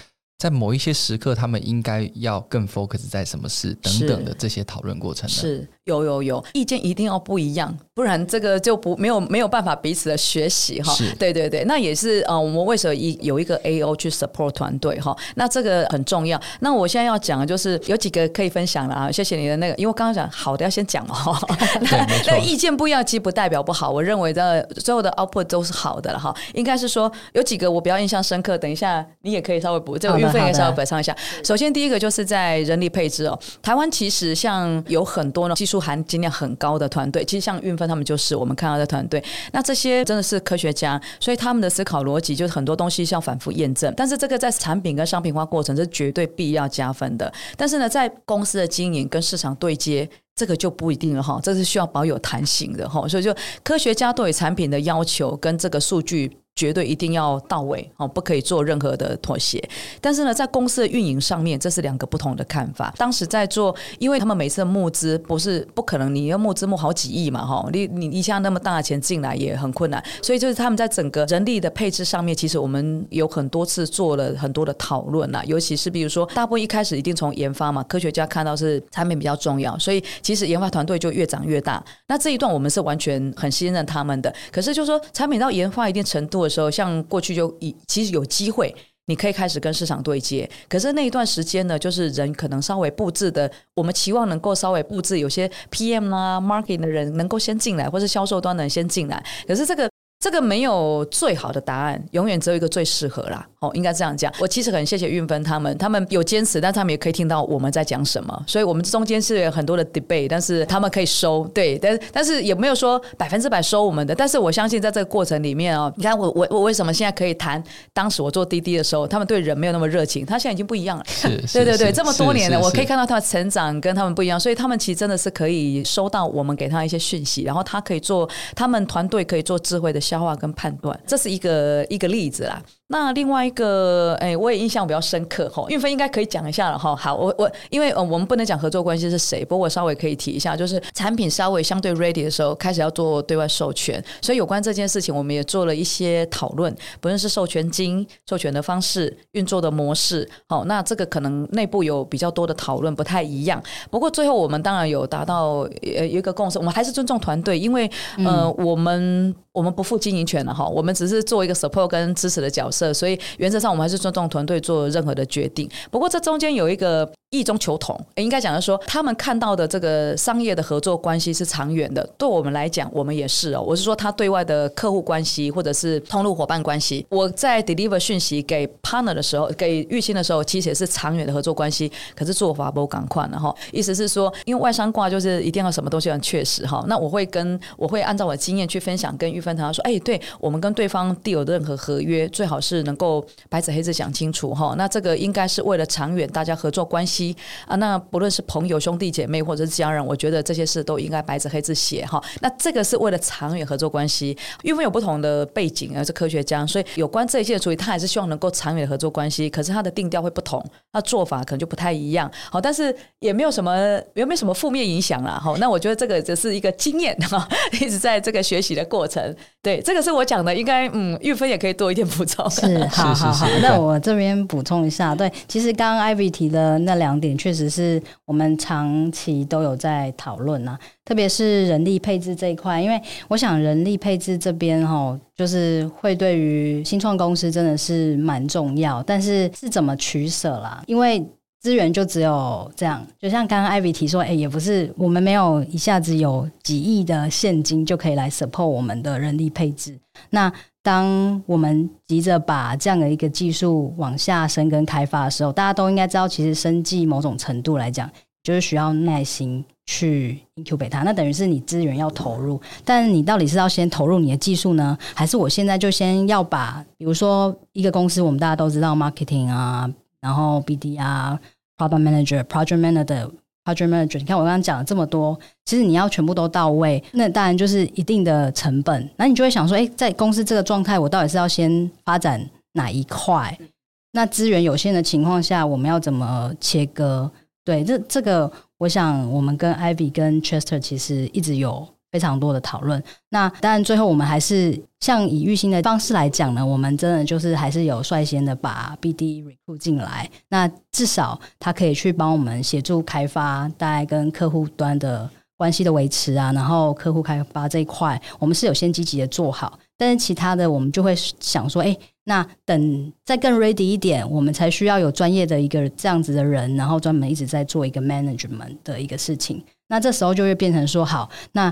在某一些时刻，他们应该要更 focus 在什么事等等的这些讨论过程呢？是有有有，意见一定要不一样，不然这个就不没有没有办法彼此的学习哈。对对对，那也是呃，我们为什么一有一个 AO 去 support 团队哈？那这个很重要。那我现在要讲的就是有几个可以分享了啊，谢谢你的那个，因为我刚刚讲好的要先讲哦。那那意见不一样，其实不代表不好。我认为的所有的 output 都是好的了哈。应该是说有几个我比较印象深刻，等一下你也可以稍微补这个运费也稍微补充一下。首先第一个就是在人力配置哦，台湾其实像有很多呢技术含金量很高的团队，其实像运芬他们就是我们看到的团队。那这些真的是科学家，所以他们的思考逻辑就是很多东西需要反复验证。但是这个在产品跟商品化过程是绝对必要加分的。但是呢，在公司的经营跟市场对接。这个就不一定了哈，这是需要保有弹性的哈，所以就科学家对产品的要求跟这个数据。绝对一定要到位哦，不可以做任何的妥协。但是呢，在公司的运营上面，这是两个不同的看法。当时在做，因为他们每次募资不是不可能，你要募资募好几亿嘛，哈，你你一下那么大的钱进来也很困难。所以就是他们在整个人力的配置上面，其实我们有很多次做了很多的讨论啊。尤其是比如说，大部分一开始一定从研发嘛，科学家看到是产品比较重要，所以其实研发团队就越长越大。那这一段我们是完全很信任他们的。可是就是说，产品到研发一定程度的时候，像过去就已其实有机会，你可以开始跟市场对接。可是那一段时间呢，就是人可能稍微布置的，我们期望能够稍微布置，有些 PM 啊、marketing 的人能够先进来，或是销售端的人先进来。可是这个。这个没有最好的答案，永远只有一个最适合啦。哦，应该这样讲。我其实很谢谢运芬他们，他们有坚持，但他们也可以听到我们在讲什么。所以，我们中间是有很多的 debate，但是他们可以收，对，但但是也没有说百分之百收我们的。但是我相信，在这个过程里面哦，你看我我我为什么现在可以谈？当时我做滴滴的时候，他们对人没有那么热情，他现在已经不一样了。是，对对对，这么多年了，我可以看到他的成长跟他们不一样，所以他们其实真的是可以收到我们给他一些讯息，然后他可以做，他们团队可以做智慧的消化跟判断。这是一个一个例子啦。那另外一个，哎，我也印象比较深刻哈。运芬应该可以讲一下了哈。好，我我因为呃，我们不能讲合作关系是谁，不过我稍微可以提一下，就是产品稍微相对 ready 的时候，开始要做对外授权。所以有关这件事情，我们也做了一些讨论，不论是授权金、授权的方式、运作的模式。好，那这个可能内部有比较多的讨论，不太一样。不过最后我们当然有达到呃一个共识，我们还是尊重团队，因为呃，我们我们不负经营权了哈，我们只是做一个 support 跟支持的角色。所以原则上，我们还是尊重团队做任何的决定。不过这中间有一个。异中求同，应该讲的说，他们看到的这个商业的合作关系是长远的。对我们来讲，我们也是哦。我是说，他对外的客户关系或者是通路伙伴关系，我在 deliver 讯息给 partner 的时候，给玉兴的时候，其实也是长远的合作关系。可是做法不赶快了哈。意思是说，因为外商挂就是一定要什么东西很确实哈。那我会跟我会按照我的经验去分享，跟玉芬他说，哎，对我们跟对方缔有任何合约，最好是是能够白纸黑字讲清楚哈。那这个应该是为了长远大家合作关系。啊，那不论是朋友、兄弟姐妹或者是家人，我觉得这些事都应该白纸黑字写哈。那这个是为了长远合作关系，因为有不同的背景，而是科学家，所以有关这一些的处理，他还是希望能够长远的合作关系。可是他的定调会不同，他做法可能就不太一样。好，但是也没有什么，也没有什么负面影响啦。哈，那我觉得这个只是一个经验哈，一直在这个学习的过程。对，这个是我讲的，应该嗯，玉芬也可以多一点补充。是，好好好，那我这边补充一下。对，其实刚刚 Ivy 提的那两点，确实是我们长期都有在讨论啊，特别是人力配置这一块，因为我想人力配置这边哈，就是会对于新创公司真的是蛮重要，但是是怎么取舍啦？因为资源就只有这样，就像刚刚艾薇提说，哎、也不是我们没有一下子有几亿的现金就可以来 support 我们的人力配置。那当我们急着把这样的一个技术往下深耕开发的时候，大家都应该知道，其实生技某种程度来讲，就是需要耐心去 incubate 它。那等于是你资源要投入，但你到底是要先投入你的技术呢，还是我现在就先要把，比如说一个公司，我们大家都知道 marketing 啊。然后 BD 啊，Product Manager、Project Manager、Project Manager，你看我刚刚讲了这么多，其实你要全部都到位，那当然就是一定的成本。那你就会想说，诶，在公司这个状态，我到底是要先发展哪一块？那资源有限的情况下，我们要怎么切割？对，这这个，我想我们跟 Ivy 跟 Chester 其实一直有非常多的讨论。那当然最后我们还是像以育欣的方式来讲呢，我们真的就是还是有率先的把 BD recruit 进来。那至少他可以去帮我们协助开发，大概跟客户端的关系的维持啊，然后客户开发这一块，我们是有先积极的做好。但是其他的，我们就会想说，哎，那等再更 ready 一点，我们才需要有专业的一个这样子的人，然后专门一直在做一个 management 的一个事情。那这时候就会变成说，好，那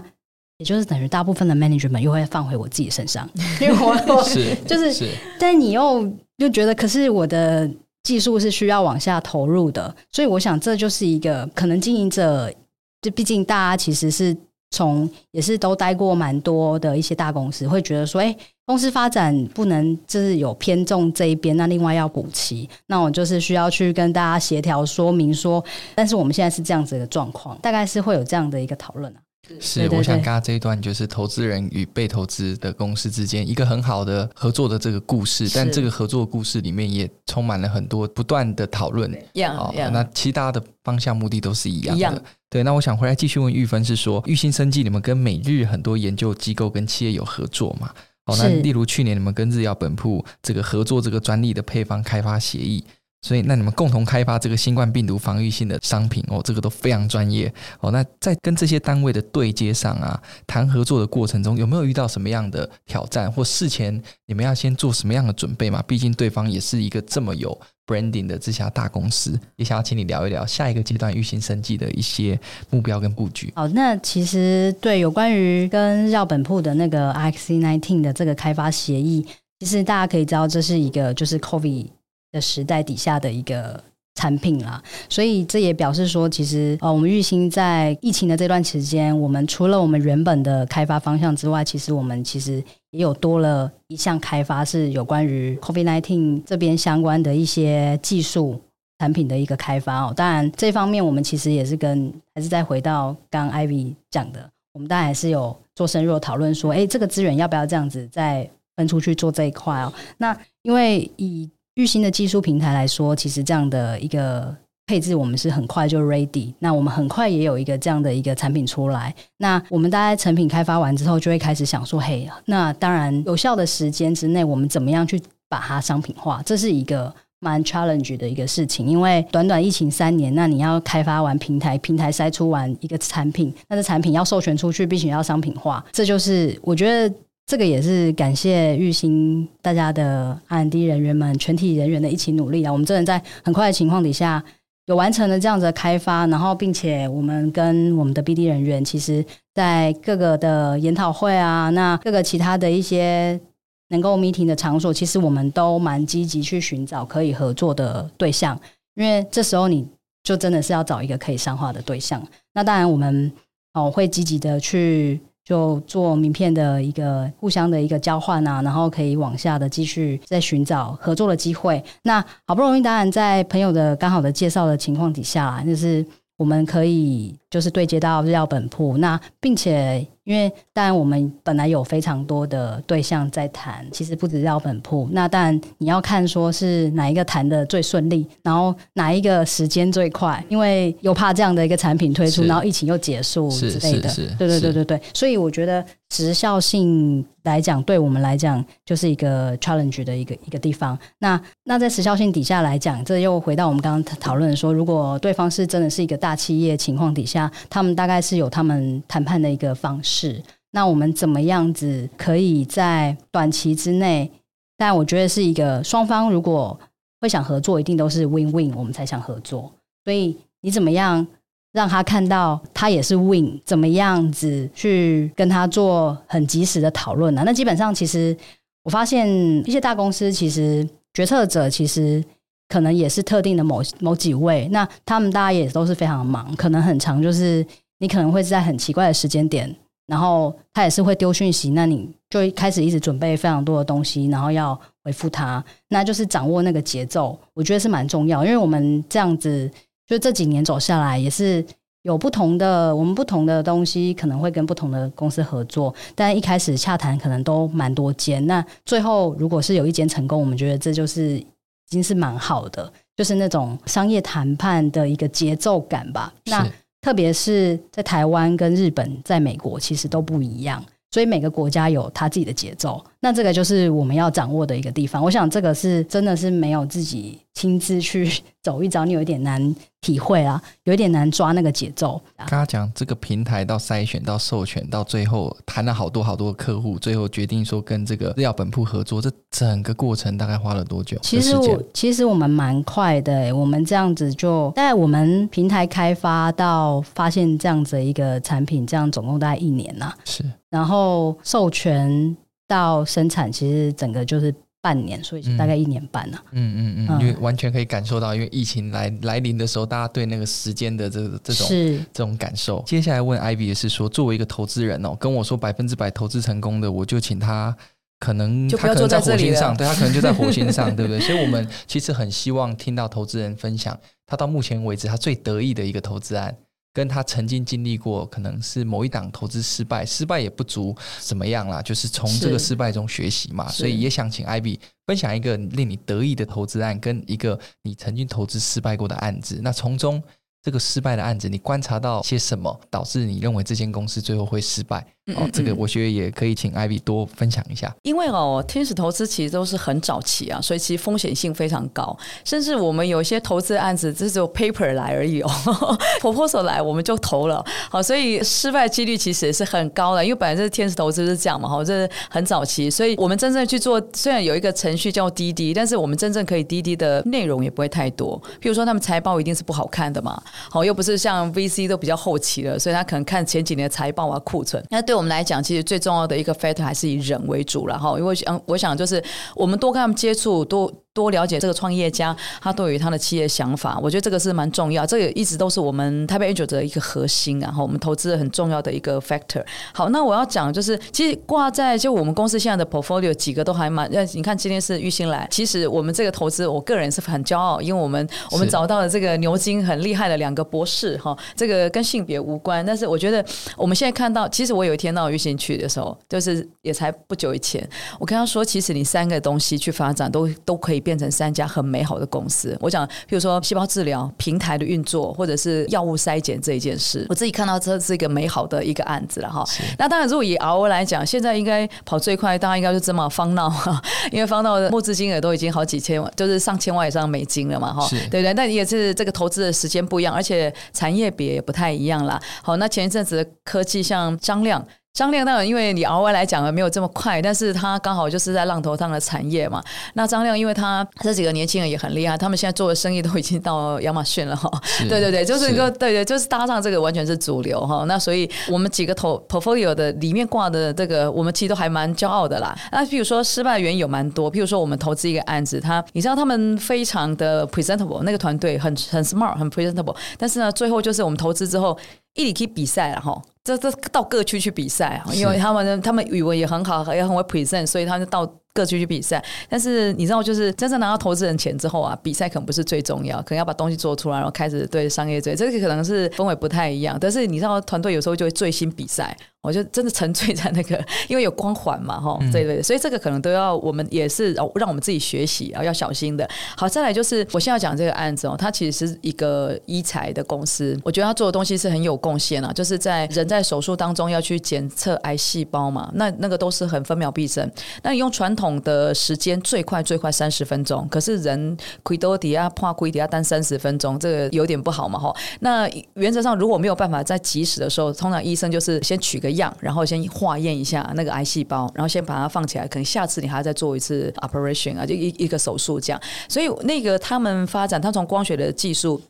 也就是等于大部分的 management 又会放回我自己身上，因为我是就是，是但你又又觉得，可是我的技术是需要往下投入的，所以我想这就是一个可能经营者，就毕竟大家其实是。从也是都待过蛮多的一些大公司，会觉得说，哎，公司发展不能就是有偏重这一边，那另外要补齐，那我就是需要去跟大家协调说明说，但是我们现在是这样子的状况，大概是会有这样的一个讨论啊。是，我想刚刚这一段就是投资人与被投资的公司之间一个很好的合作的这个故事，但这个合作故事里面也充满了很多不断的讨论。好，那其他的方向目的都是一样的。样对，那我想回来继续问玉芬，是说育欣生技你们跟美日很多研究机构跟企业有合作嘛？哦，那例如去年你们跟日药本铺这个合作这个专利的配方开发协议。所以，那你们共同开发这个新冠病毒防御性的商品哦，这个都非常专业哦。那在跟这些单位的对接上啊，谈合作的过程中，有没有遇到什么样的挑战，或事前你们要先做什么样的准备嘛？毕竟对方也是一个这么有 branding 的这家大公司，也想要请你聊一聊下一个阶段育欣生技的一些目标跟布局。好，那其实对有关于跟日药本铺的那个 RXC19 的这个开发协议，其实大家可以知道，这是一个就是 COVID。的时代底下的一个产品啦，所以这也表示说，其实呃，我们育欣在疫情的这段期间，我们除了我们原本的开发方向之外，其实我们其实也有多了一项开发，是有关于 COVID-19 这边相关的一些技术产品的一个开发哦。当然，这方面我们其实也是跟还是再回到刚 Ivy 讲的，我们当然还是有做深入的讨论，说，哎，这个资源要不要这样子再分出去做这一块哦？那因为以育新的技术平台来说，其实这样的一个配置，我们是很快就 ready。那我们很快也有一个这样的一个产品出来。那我们大概成品开发完之后，就会开始想说：嘿，那当然有效的时间之内，我们怎么样去把它商品化？这是一个蛮 challenge 的一个事情。因为短短疫情三年，那你要开发完平台，平台筛出完一个产品，那这产品要授权出去，必须要商品化。这就是我觉得。这个也是感谢育欣大家的 R&D 人员们全体人员的一起努力啊！我们真的在很快的情况底下有完成了这样子的开发，然后并且我们跟我们的 BD 人员，其实在各个的研讨会啊，那各个其他的一些能够 meeting 的场所，其实我们都蛮积极去寻找可以合作的对象，因为这时候你就真的是要找一个可以商化的对象。那当然我们哦会积极的去。就做名片的一个互相的一个交换啊，然后可以往下的继续再寻找合作的机会。那好不容易，当然在朋友的刚好的介绍的情况底下，就是我们可以就是对接到日料本铺，那并且。因为当然我们本来有非常多的对象在谈，其实不止要本铺。那当然你要看说是哪一个谈的最顺利，然后哪一个时间最快，因为又怕这样的一个产品推出，然后疫情又结束之类的。对对对对对，所以我觉得时效性来讲，对我们来讲就是一个 challenge 的一个一个地方。那那在时效性底下来讲，这又回到我们刚刚讨论说，如果对方是真的是一个大企业情况底下，他们大概是有他们谈判的一个方式。那我们怎么样子可以在短期之内？但我觉得是一个双方如果会想合作，一定都是 win win，我们才想合作。所以你怎么样让他看到他也是 win？怎么样子去跟他做很及时的讨论呢？那基本上，其实我发现一些大公司其实决策者其实可能也是特定的某某几位，那他们大家也都是非常忙，可能很长，就是你可能会是在很奇怪的时间点。然后他也是会丢讯息，那你就开始一直准备非常多的东西，然后要回复他，那就是掌握那个节奏，我觉得是蛮重要。因为我们这样子，就这几年走下来，也是有不同的，我们不同的东西可能会跟不同的公司合作，但一开始洽谈可能都蛮多间，那最后如果是有一间成功，我们觉得这就是已经是蛮好的，就是那种商业谈判的一个节奏感吧。那特别是在台湾跟日本、在美国，其实都不一样。所以每个国家有他自己的节奏，那这个就是我们要掌握的一个地方。我想这个是真的是没有自己亲自去走一遭，你有一点难体会啊，有一点难抓那个节奏。刚刚讲这个平台到筛选到授权到最后谈了好多好多客户，最后决定说跟这个日药本铺合作，这整个过程大概花了多久？其实我其实我们蛮快的，欸，我们这样子就在我们平台开发到发现这样子一个产品，这样总共大概一年呐，啊。是。然后授权到生产，其实整个就是半年，所以大概一年半了。嗯嗯嗯，嗯，因为完全可以感受到，因为疫情来来临的时候，大家对那个时间的这这种是这种感受。接下来问 Ivy 也是说，作为一个投资人哦，跟我说百分之百投资成功的，我就请他可能他可能在火星上，对他可能就在火星上，对不对？所以我们其实很希望听到投资人分享他到目前为止他最得意的一个投资案。跟他曾经经历过，可能是某一档投资失败，失败也不足怎么样啦，就是从这个失败中学习嘛。所以也想请 Ivy 分享一个令你得意的投资案，跟一个你曾经投资失败过的案子。那从中这个失败的案子，你观察到些什么，导致你认为这间公司最后会失败？哦，这个我觉得也可以请 Ivy 多分享一下。因为哦，天使投资其实都是很早期啊，所以其实风险性非常高。甚至我们有一些投资案子，只有 paper 来而已哦，proposal 来我们就投了。好，所以失败几率其实也是很高的。因为本来这是天使投资是这样嘛，哈，这是很早期，所以我们真正去做，虽然有一个程序叫滴滴，但是我们真正可以滴滴的内容也不会太多。譬如说，他们财报一定是不好看的嘛，好，又不是像 VC 都比较后期了，所以他可能看前几年的财报啊、库存。那对我们来讲，其实最重要的一个 factor 还是以人为主了哈，因为想我想就是我们多跟他们接触多。多了解这个创业家，他对于他的企业想法，我觉得这个是蛮重要。这个一直都是我们台北 Angel 的一个核心，然后我们投资很重要的一个 factor。好，那我要讲就是，其实挂在就我们公司现在的 portfolio 几个都还蛮，你看今天是玉兴来，其实我们这个投资，我个人是很骄傲，因为我们我们找到了这个牛津很厉害的两个博士哈，这个跟性别无关，但是我觉得我们现在看到，其实我有一天到玉兴去的时候，就是也才不久以前，我跟他说，其实你三个东西去发展都都可以变成三家很美好的公司。我想，譬如说细胞治疗平台的运作，或者是药物筛检这一件事，我自己看到这是一个美好的一个案子了哈。那当然，如果以 ROE 来讲，现在应该跑最快，大家应该就这么方闹哈，因为方闹的募资金额都已经好几千万，就是上千万以上美金了嘛哈。对不对？但也是这个投资的时间不一样，而且产业别也不太一样啦。好，那前一阵子的科技像张量。张亮当然，因为你 ROI 来讲没有这么快，但是他刚好就是在浪头上的产业嘛。那张亮，因为他这几个年轻人也很厉害，他们现在做的生意都已经到亚马逊了哈。对对对，就是一个对对，就是搭上这个完全是主流哈。那所以我们几个投 portfolio 的里面挂的这个，我们其实都还蛮骄傲的啦。那比如说失败原因有蛮多，譬如说我们投资一个案子，他你知道他们非常的 presentable，那个团队很很 smart，很 presentable，但是呢，最后就是我们投资之后。一起去比赛了哈，这这到各区去比赛，因为他们他们语文也很好，也很会 present，所以他就到。各区去比赛，但是你知道，就是真正拿到投资人钱之后啊，比赛可能不是最重要，可能要把东西做出来，然后开始对商业追，这个可能是氛围不太一样。但是你知道，团队有时候就会最新比赛，我就真的沉醉在那个，因为有光环嘛，哈，对对，所以这个可能都要我们也是哦让我们自己学习啊，要小心的。好，再来就是我现在要讲这个案子哦，它其实是一个医材的公司，我觉得他做的东西是很有贡献啊，就是在人在手术当中要去检测癌细胞嘛，那那个都是很分秒必争，那你用传统的时间最快最快三十分钟，可是人亏多底下怕亏底下单三十分钟，这个有点不好嘛哈。那原则上如果没有办法在及时的时候，通常医生就是先取个样，然后先化验一下那个癌细胞，然后先把它放起来，可能下次你还要再做一次 operation 啊，就一一个手术这样。所以那个他们发展，他从光学的技术。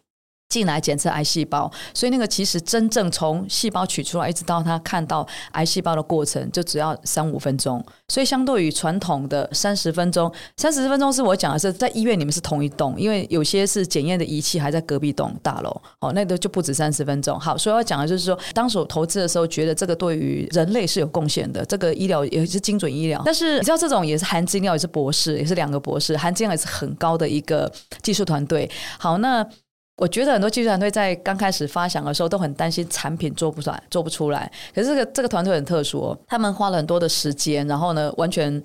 进来检测癌细胞，所以那个其实真正从细胞取出来，一直到他看到癌细胞的过程，就只要三五分钟。所以相对于传统的三十分钟，三十分钟是我讲的是在医院里面是同一栋，因为有些是检验的仪器还在隔壁栋大楼，哦，那个就不止三十分钟。好，所以要讲的就是说，当时我投资的时候，觉得这个对于人类是有贡献的，这个医疗也是精准医疗。但是你知道，这种也是含金量，也是博士，也是两个博士，含金量也是很高的一个技术团队。好，那。我觉得很多技术团队在刚开始发想的时候都很担心产品做不出来，做不出来。可是这个这个团队很特殊哦，他们花了很多的时间，然后呢，完全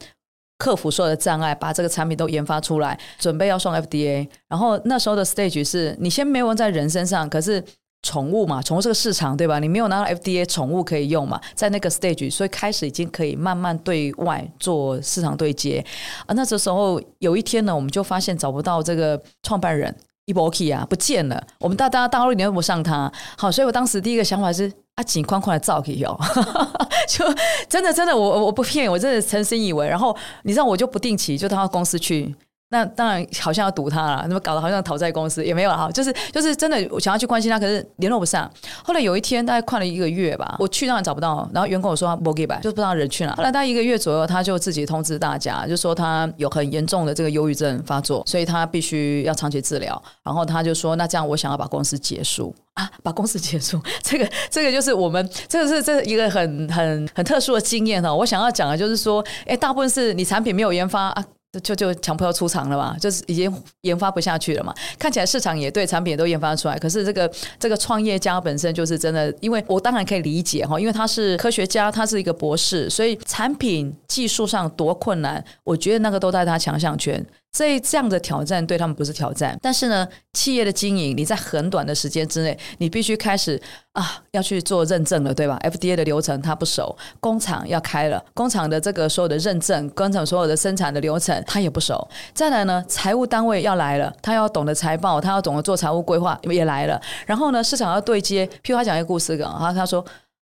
克服所有的障碍，把这个产品都研发出来，准备要送 FDA。然后那时候的 stage 是你先没有在人身上，可是宠物嘛，宠物这个市场对吧？你没有拿到 FDA 宠物可以用嘛，在那个 stage，所以开始已经可以慢慢对外做市场对接啊。那这时候有一天呢，我们就发现找不到这个创办人一波 key 啊，不见了。我们大大家大陆联络不上他，好，所以我当时第一个想法是啊，紧宽宽的照片哦，就真的真的，我我不骗，我真的诚心以为。然后你知道，我就不定期就到他公司去。那当然好像要堵他了，那么搞得好像讨债公司也没有哈，就是就是真的我想要去关心他，可是联络不上。后来有一天大概快了一个月吧，我去当然找不到，然后员工我说他没给吧，就不知道人去哪。后来大概一个月左右，他就自己通知大家，就说他有很严重的这个忧郁症发作，所以他必须要长期治疗。然后他就说，那这样我想要把公司结束啊，把公司结束，这个这个就是我们这个是这是一个很很很特殊的经验哦。我想要讲的就是说，哎，大部分是你产品没有研发啊。就就强迫要出厂了嘛，就是已经研发不下去了嘛。看起来市场也对，产品也都研发出来，可是这个这个创业家本身就是真的，因为我当然可以理解哈，因为他是科学家，他是一个博士，所以产品技术上多困难，我觉得那个都在他强项圈。所以这样的挑战对他们不是挑战，但是呢，企业的经营，你在很短的时间之内，你必须开始啊，要去做认证了，对吧？FDA 的流程他不熟，工厂要开了，工厂的这个所有的认证，工厂所有的生产的流程他也不熟。再来呢，财务单位要来了，他要懂得财报，他要懂得做财务规划也来了。然后呢，市场要对接，譬如他讲一个故事啊，他说。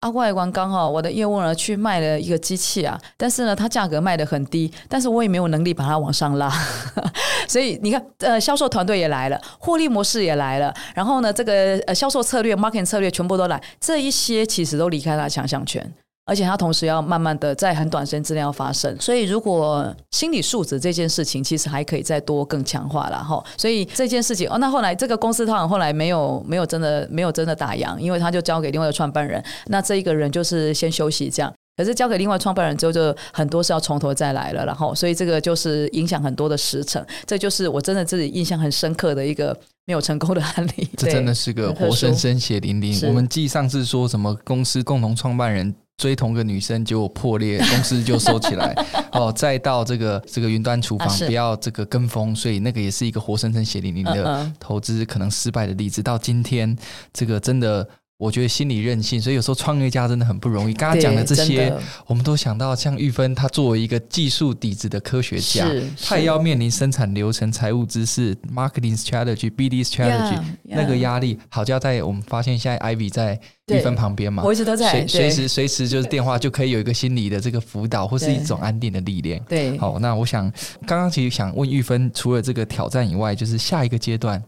阿外观刚好，我的业务呢去卖了一个机器啊，但是呢，它价格卖的很低，但是我也没有能力把它往上拉，所以你看，呃，销售团队也来了，获利模式也来了，然后呢，这个呃销售策略、marketing 策略全部都来，这一些其实都离开他强项圈。而且它同时要慢慢的在很短时间之内要发生，所以如果心理素质这件事情其实还可以再多更强化了哈。所以这件事情哦，那后来这个公司他后来没有没有真的没有真的打烊，因为他就交给另外的创办人，那这一个人就是先休息这样。可是交给另外创办人之后，就很多是要从头再来了，然后所以这个就是影响很多的时程，这就是我真的自己印象很深刻的一个没有成功的案例。这真的是个活生生血淋淋。我们记上次说什么公司共同创办人。追同个女生结果破裂，公司就收起来 哦。再到这个这个云端厨房，不要这个跟风，所以那个也是一个活生生血淋淋的投资可能失败的例子。到今天，这个真的。我觉得心理韧性，所以有时候创业家真的很不容易。刚刚讲的这些，我们都想到像玉芬，她作为一个技术底子的科学家，她也要面临生产流程、财务知识、marketing strategy、BD strategy. 那个压力。好，就要在我们发现现在 Ivy 在玉芬旁边嘛，我一直都在，随随时随时就是电话就可以有一个心理的这个辅导，或是一种安定的力量。对，好，那我想刚刚其实想问玉芬，除了这个挑战以外，就是下一个阶段。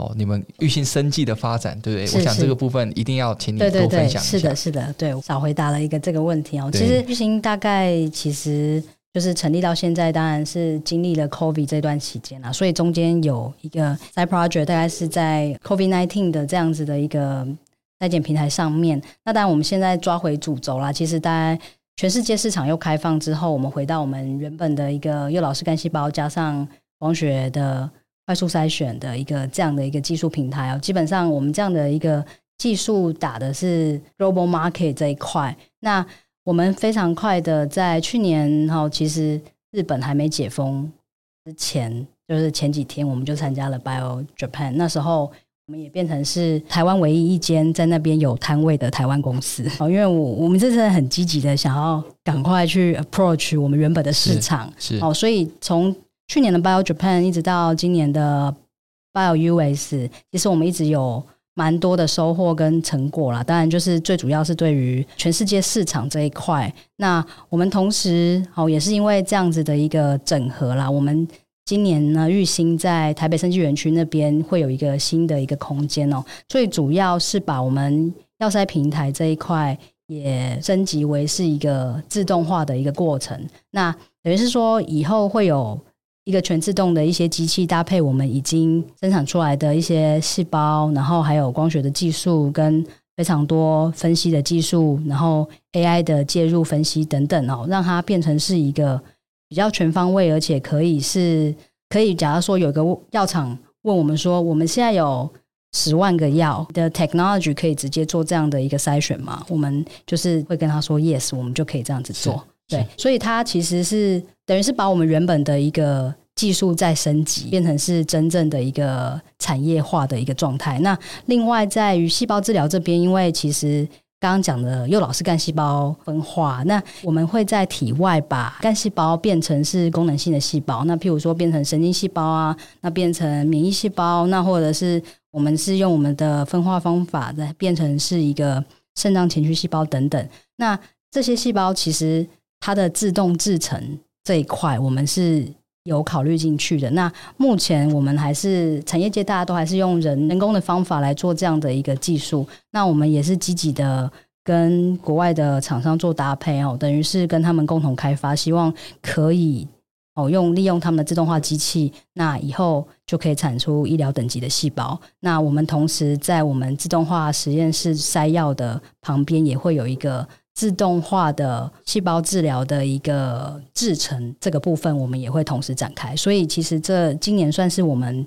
哦，你们玉兴生计的发展，对不对？是是我想这个部分一定要请你多分享一下。对对对，是的，是的，对，少回答了一个这个问题哦。其实玉兴大概其实就是成立到现在，当然是经历了 COVID 这段期间啊，所以中间有一个 side project，大概是在 COVID nineteen 的这样子的一个筛检平台上面。那当然我们现在抓回主轴啦。其实大概全世界市场又开放之后，我们回到我们原本的一个幼老师干细胞加上光学的。快速筛选的一个这样的一个技术平台哦，基本上我们这样的一个技术打的是 global market 这一块。那我们非常快的在去年哈，其实日本还没解封之前，就是前几天我们就参加了 Bio Japan。那时候我们也变成是台湾唯一一间在那边有摊位的台湾公司 哦，因为我我们这次很积极的想要赶快去 approach 我们原本的市场是哦，所以从去年的 Bio Japan 一直到今年的 Bio US，其实我们一直有蛮多的收获跟成果啦。当然，就是最主要是对于全世界市场这一块。那我们同时哦，也是因为这样子的一个整合啦。我们今年呢，玉兴在台北生技园区那边会有一个新的一个空间哦。最主要是把我们药塞平台这一块也升级为是一个自动化的一个过程。那等于是说以后会有。一个全自动的一些机器搭配我们已经生产出来的一些细胞，然后还有光学的技术跟非常多分析的技术，然后 AI 的介入分析等等哦，让它变成是一个比较全方位，而且可以是可以，假如说有个药厂问我们说，我们现在有十万个药的 technology 可以直接做这样的一个筛选吗？我们就是会跟他说 yes，我们就可以这样子做。对，所以它其实是等于是把我们原本的一个技术在升级，变成是真正的一个产业化的一个状态。那另外在于细胞治疗这边，因为其实刚刚讲的又老是干细胞分化，那我们会在体外把干细胞变成是功能性的细胞，那譬如说变成神经细胞啊，那变成免疫细胞，那或者是我们是用我们的分化方法再变成是一个肾脏前驱细胞等等。那这些细胞其实它的自动制成这一块，我们是有考虑进去的。那目前我们还是产业界大家都还是用人人工的方法来做这样的一个技术。那我们也是积极的跟国外的厂商做搭配哦，等于是跟他们共同开发，希望可以哦用利用他们的自动化机器，那以后就可以产出医疗等级的细胞。那我们同时在我们自动化实验室筛药的旁边也会有一个。自动化的细胞治疗的一个制程，这个部分我们也会同时展开。所以，其实这今年算是我们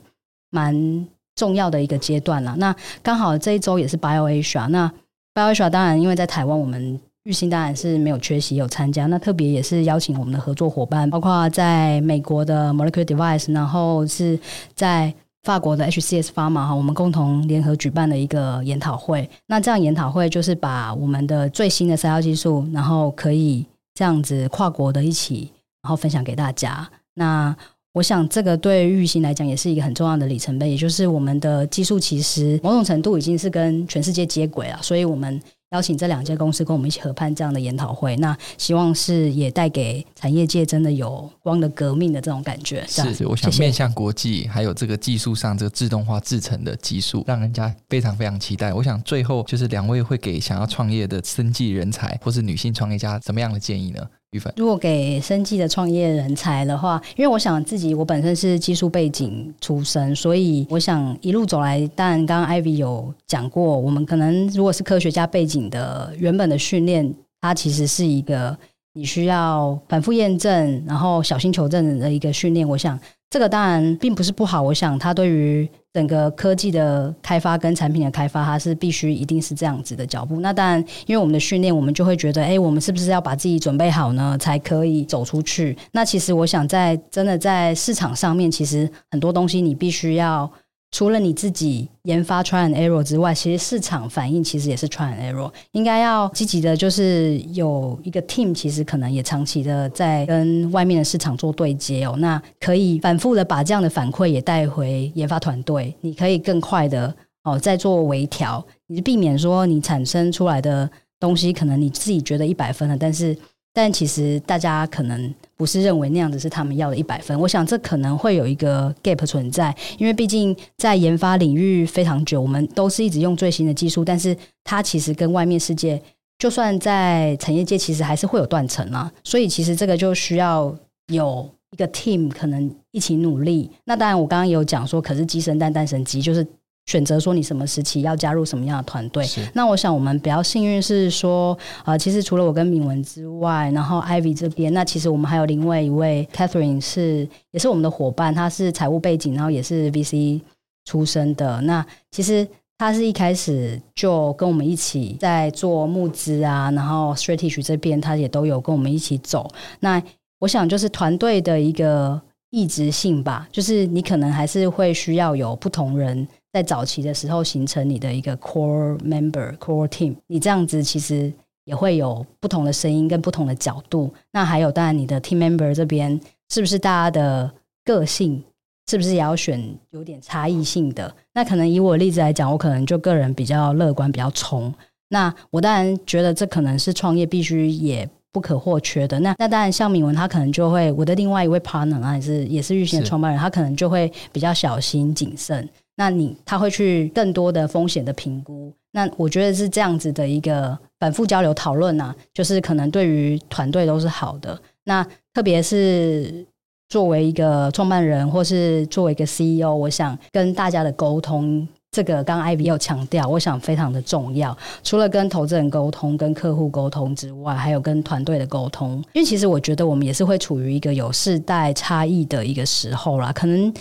蛮重要的一个阶段了。那刚好这一周也是 BioAsia，那 BioAsia 当然因为在台湾，我们玉兴当然是没有缺席有参加。那特别也是邀请我们的合作伙伴，包括在美国的 Molecular Device，然后是在。法国的 HCS Pharma 哈，我们共同联合举办的一个研讨会。那这样研讨会就是把我们的最新的筛药技术，然后可以这样子跨国的一起，然后分享给大家。那我想这个对玉兴来讲也是一个很重要的里程碑，也就是我们的技术其实某种程度已经是跟全世界接轨了，所以我们。邀请这两家公司跟我们一起合办这样的研讨会，那希望是也带给产业界真的有光的革命的这种感觉。是，我想面向国际，还有这个技术上这个自动化制成的技术，让人家非常非常期待。我想最后就是两位会给想要创业的生技人才或是女性创业家什么样的建议呢？如果给生技的创业人才的话，因为我想自己我本身是技术背景出身，所以我想一路走来，当然刚刚 Ivy 有讲过，我们可能如果是科学家背景的原本的训练，它其实是一个你需要反复验证，然后小心求证的一个训练。我想这个当然并不是不好，我想它对于。整个科技的开发跟产品的开发，它是必须一定是这样子的脚步。那当然，因为我们的训练，我们就会觉得，哎，我们是不是要把自己准备好呢，才可以走出去？那其实我想，在真的在市场上面，其实很多东西你必须要。除了你自己研发 try and error 之外，其实市场反应其实也是 try and error。应该要积极的，就是有一个 team，其实可能也长期的在跟外面的市场做对接哦。那可以反复的把这样的反馈也带回研发团队，你可以更快的哦再做微调，你避免说你产生出来的东西可能你自己觉得一百分了，但是。但其实大家可能不是认为那样子是他们要的一百分，我想这可能会有一个 gap 存在，因为毕竟在研发领域非常久，我们都是一直用最新的技术，但是它其实跟外面世界，就算在产业界，其实还是会有断层啊。所以其实这个就需要有一个 team 可能一起努力。那当然，我刚刚有讲说，可是鸡生蛋，蛋生鸡，就是。选择说你什么时期要加入什么样的团队？那我想我们比较幸运是说，呃，其实除了我跟敏文之外，然后 Ivy 这边，那其实我们还有另外一位 Catherine 是也是我们的伙伴，她是财务背景，然后也是 VC 出身的。那其实她是一开始就跟我们一起在做募资啊，然后 Strategy 这边她也都有跟我们一起走。那我想就是团队的一个异质性吧，就是你可能还是会需要有不同人。在早期的时候形成你的一个 core member core team，你这样子其实也会有不同的声音跟不同的角度。那还有当然你的 team member 这边是不是大家的个性是不是也要选有点差异性的？那可能以我例子来讲，我可能就个人比较乐观，比较冲。那我当然觉得这可能是创业必须也不可或缺的。那那当然像敏文他可能就会，我的另外一位 partner 啊，也是也是玉兴的创办人，他可能就会比较小心谨慎。那你他会去更多的风险的评估，那我觉得是这样子的一个反复交流讨论啊，就是可能对于团队都是好的。那特别是作为一个创办人，或是作为一个 CEO，我想跟大家的沟通，这个刚刚 Ivy 有强调，我想非常的重要。除了跟投资人沟通、跟客户沟通之外，还有跟团队的沟通，因为其实我觉得我们也是会处于一个有世代差异的一个时候啦，可能。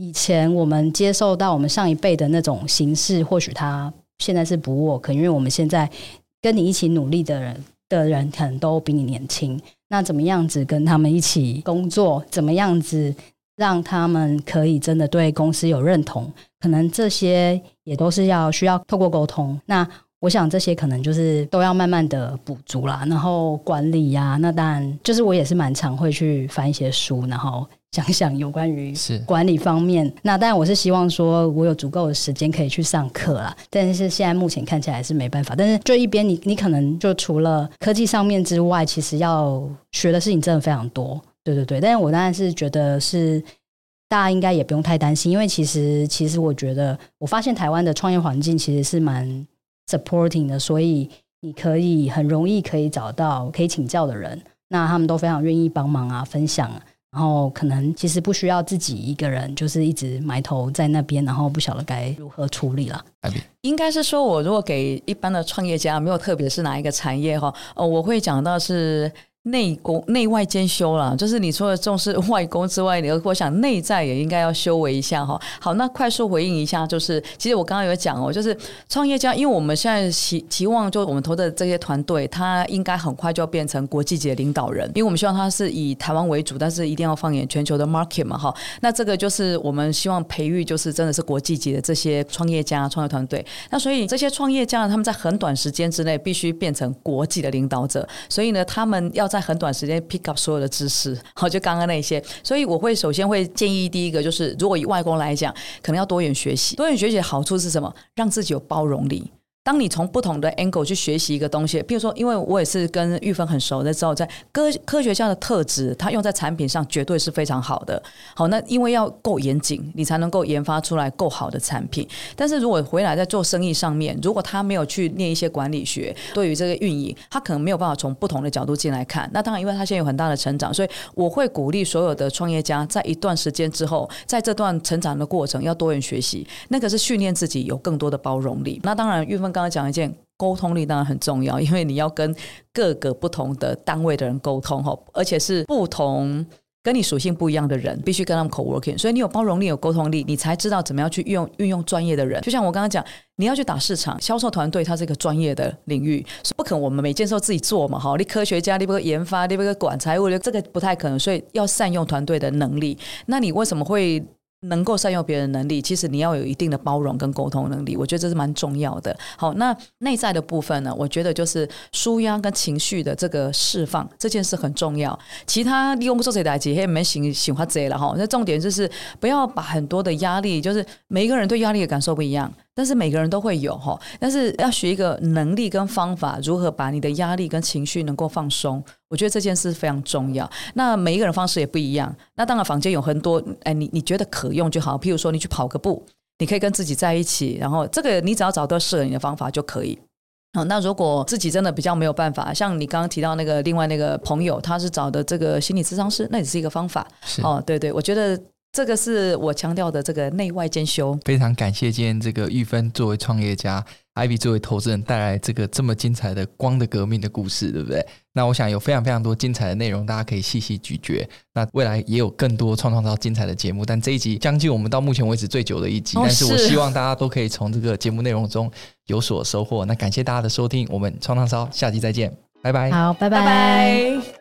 以前我们接受到我们上一辈的那种形式，或许他现在是不 work，因为我们现在跟你一起努力的人的人可能都比你年轻。那怎么样子跟他们一起工作？怎么样子让他们可以真的对公司有认同，可能这些也都是要需要透过沟通。那我想这些可能就是都要慢慢的补足啦。然后管理呀、那当然就是我也是蛮常会去翻一些书，然后想想有关于管理方面。那当然我是希望说我有足够的时间可以去上课啦。但是现在目前看起来是没办法。但是就一边你你可能就除了科技上面之外，其实要学的事情真的非常多。对对对。但是我当然是觉得是大家应该也不用太担心，因为其实其实我觉得我发现台湾的创业环境其实是蛮。supporting 的，所以你可以很容易可以找到可以请教的人，那他们都非常愿意帮忙啊，分享啊，然后可能其实不需要自己一个人，就是一直埋头在那边，然后不晓得该如何处理了。应该是说，我如果给一般的创业家，没有特别是哪一个产业哈，哦，我会讲到是。内功内外兼修啦，就是你除了重视 外功之外，你我想内在也应该要修为一下哈。好，那快速回应一下，就是其实我刚刚有讲哦，就是创业家，因为我们现在期期望，就我们投的这些团队，他应该很快就要变成国际级的领导人，因为我们希望他是以台湾为主，但是一定要放眼全球的 market 嘛哈。那这个就是我们希望培育，就是真的是国际级的这些创业家、创业团队。那所以这些创业家他们在很短时间之内必须变成国际的领导者，所以呢，他们要。在很短时间 pick up 所有的知识，好，就刚刚那些，所以我会首先会建议第一个就是，如果以外公来讲，可能要多元学习。多元学习的好处是什么？让自己有包容力。当你从不同的 angle 去学习一个东西，比如说，因为我也是跟玉芬很熟的之后，在科科学家的特质，它用在产品上绝对是非常好的。好，那因为要够严谨，你才能够研发出来够好的产品。但是如果回来在做生意上面，如果他没有去念一些管理学，对于这个运营，他可能没有办法从不同的角度进来看。那当然，因为他现在有很大的成长，所以我会鼓励所有的创业家，在一段时间之后，在这段成长的过程要多元学习，那个是训练自己有更多的包容力。那当然，玉芬刚。刚讲一件沟通力当然很重要，因为你要跟各个不同的单位的人沟通哈，而且是不同跟你属性不一样的人，必须跟他们 co-working。所以你有包容力、有沟通力，你才知道怎么样去运用运用专业的人。就像我刚刚讲，你要去打市场，销售团队它是一个专业的领域，不可能我们每件事都自己做嘛哈。你科学家，你不研发，你不管财务，这个不太可能。所以要善用团队的能力。那你为什么会？能够善用别人能力，其实你要有一定的包容跟沟通能力，我觉得这是蛮重要的。好，那内在的部分呢，我觉得就是舒压跟情绪的这个释放，这件事很重要。其他利用不做谁来解，也没喜喜欢贼了哈。那重点就是不要把很多的压力，就是每一个人对压力的感受不一样。但是每个人都会有哈，但是要学一个能力跟方法，如何把你的压力跟情绪能够放松，我觉得这件事非常重要。那每一个人方式也不一样，那当然房间有很多，哎，你你觉得可用就好。譬如说你去跑个步，你可以跟自己在一起，然后这个你只要找到适合你的方法就可以。好，那如果自己真的比较没有办法，像你刚刚提到那个另外那个朋友，他是找的这个心理咨商师，那也是一个方法。是哦，对对，我觉得。这个是我强调的这个内外兼修。非常感谢今天这个玉芬作为创业家，Ivy 作为投资人带来这个这么精彩的光的革命的故事，对不对？那我想有非常非常多精彩的内容，大家可以细细咀嚼。那未来也有更多创创烧精彩的节目，但这一集将近我们到目前为止最久的一集，但是我希望大家都可以从这个节目内容中有所收获。那感谢大家的收听，我们创创烧下集再见，拜拜。好，拜拜。拜拜。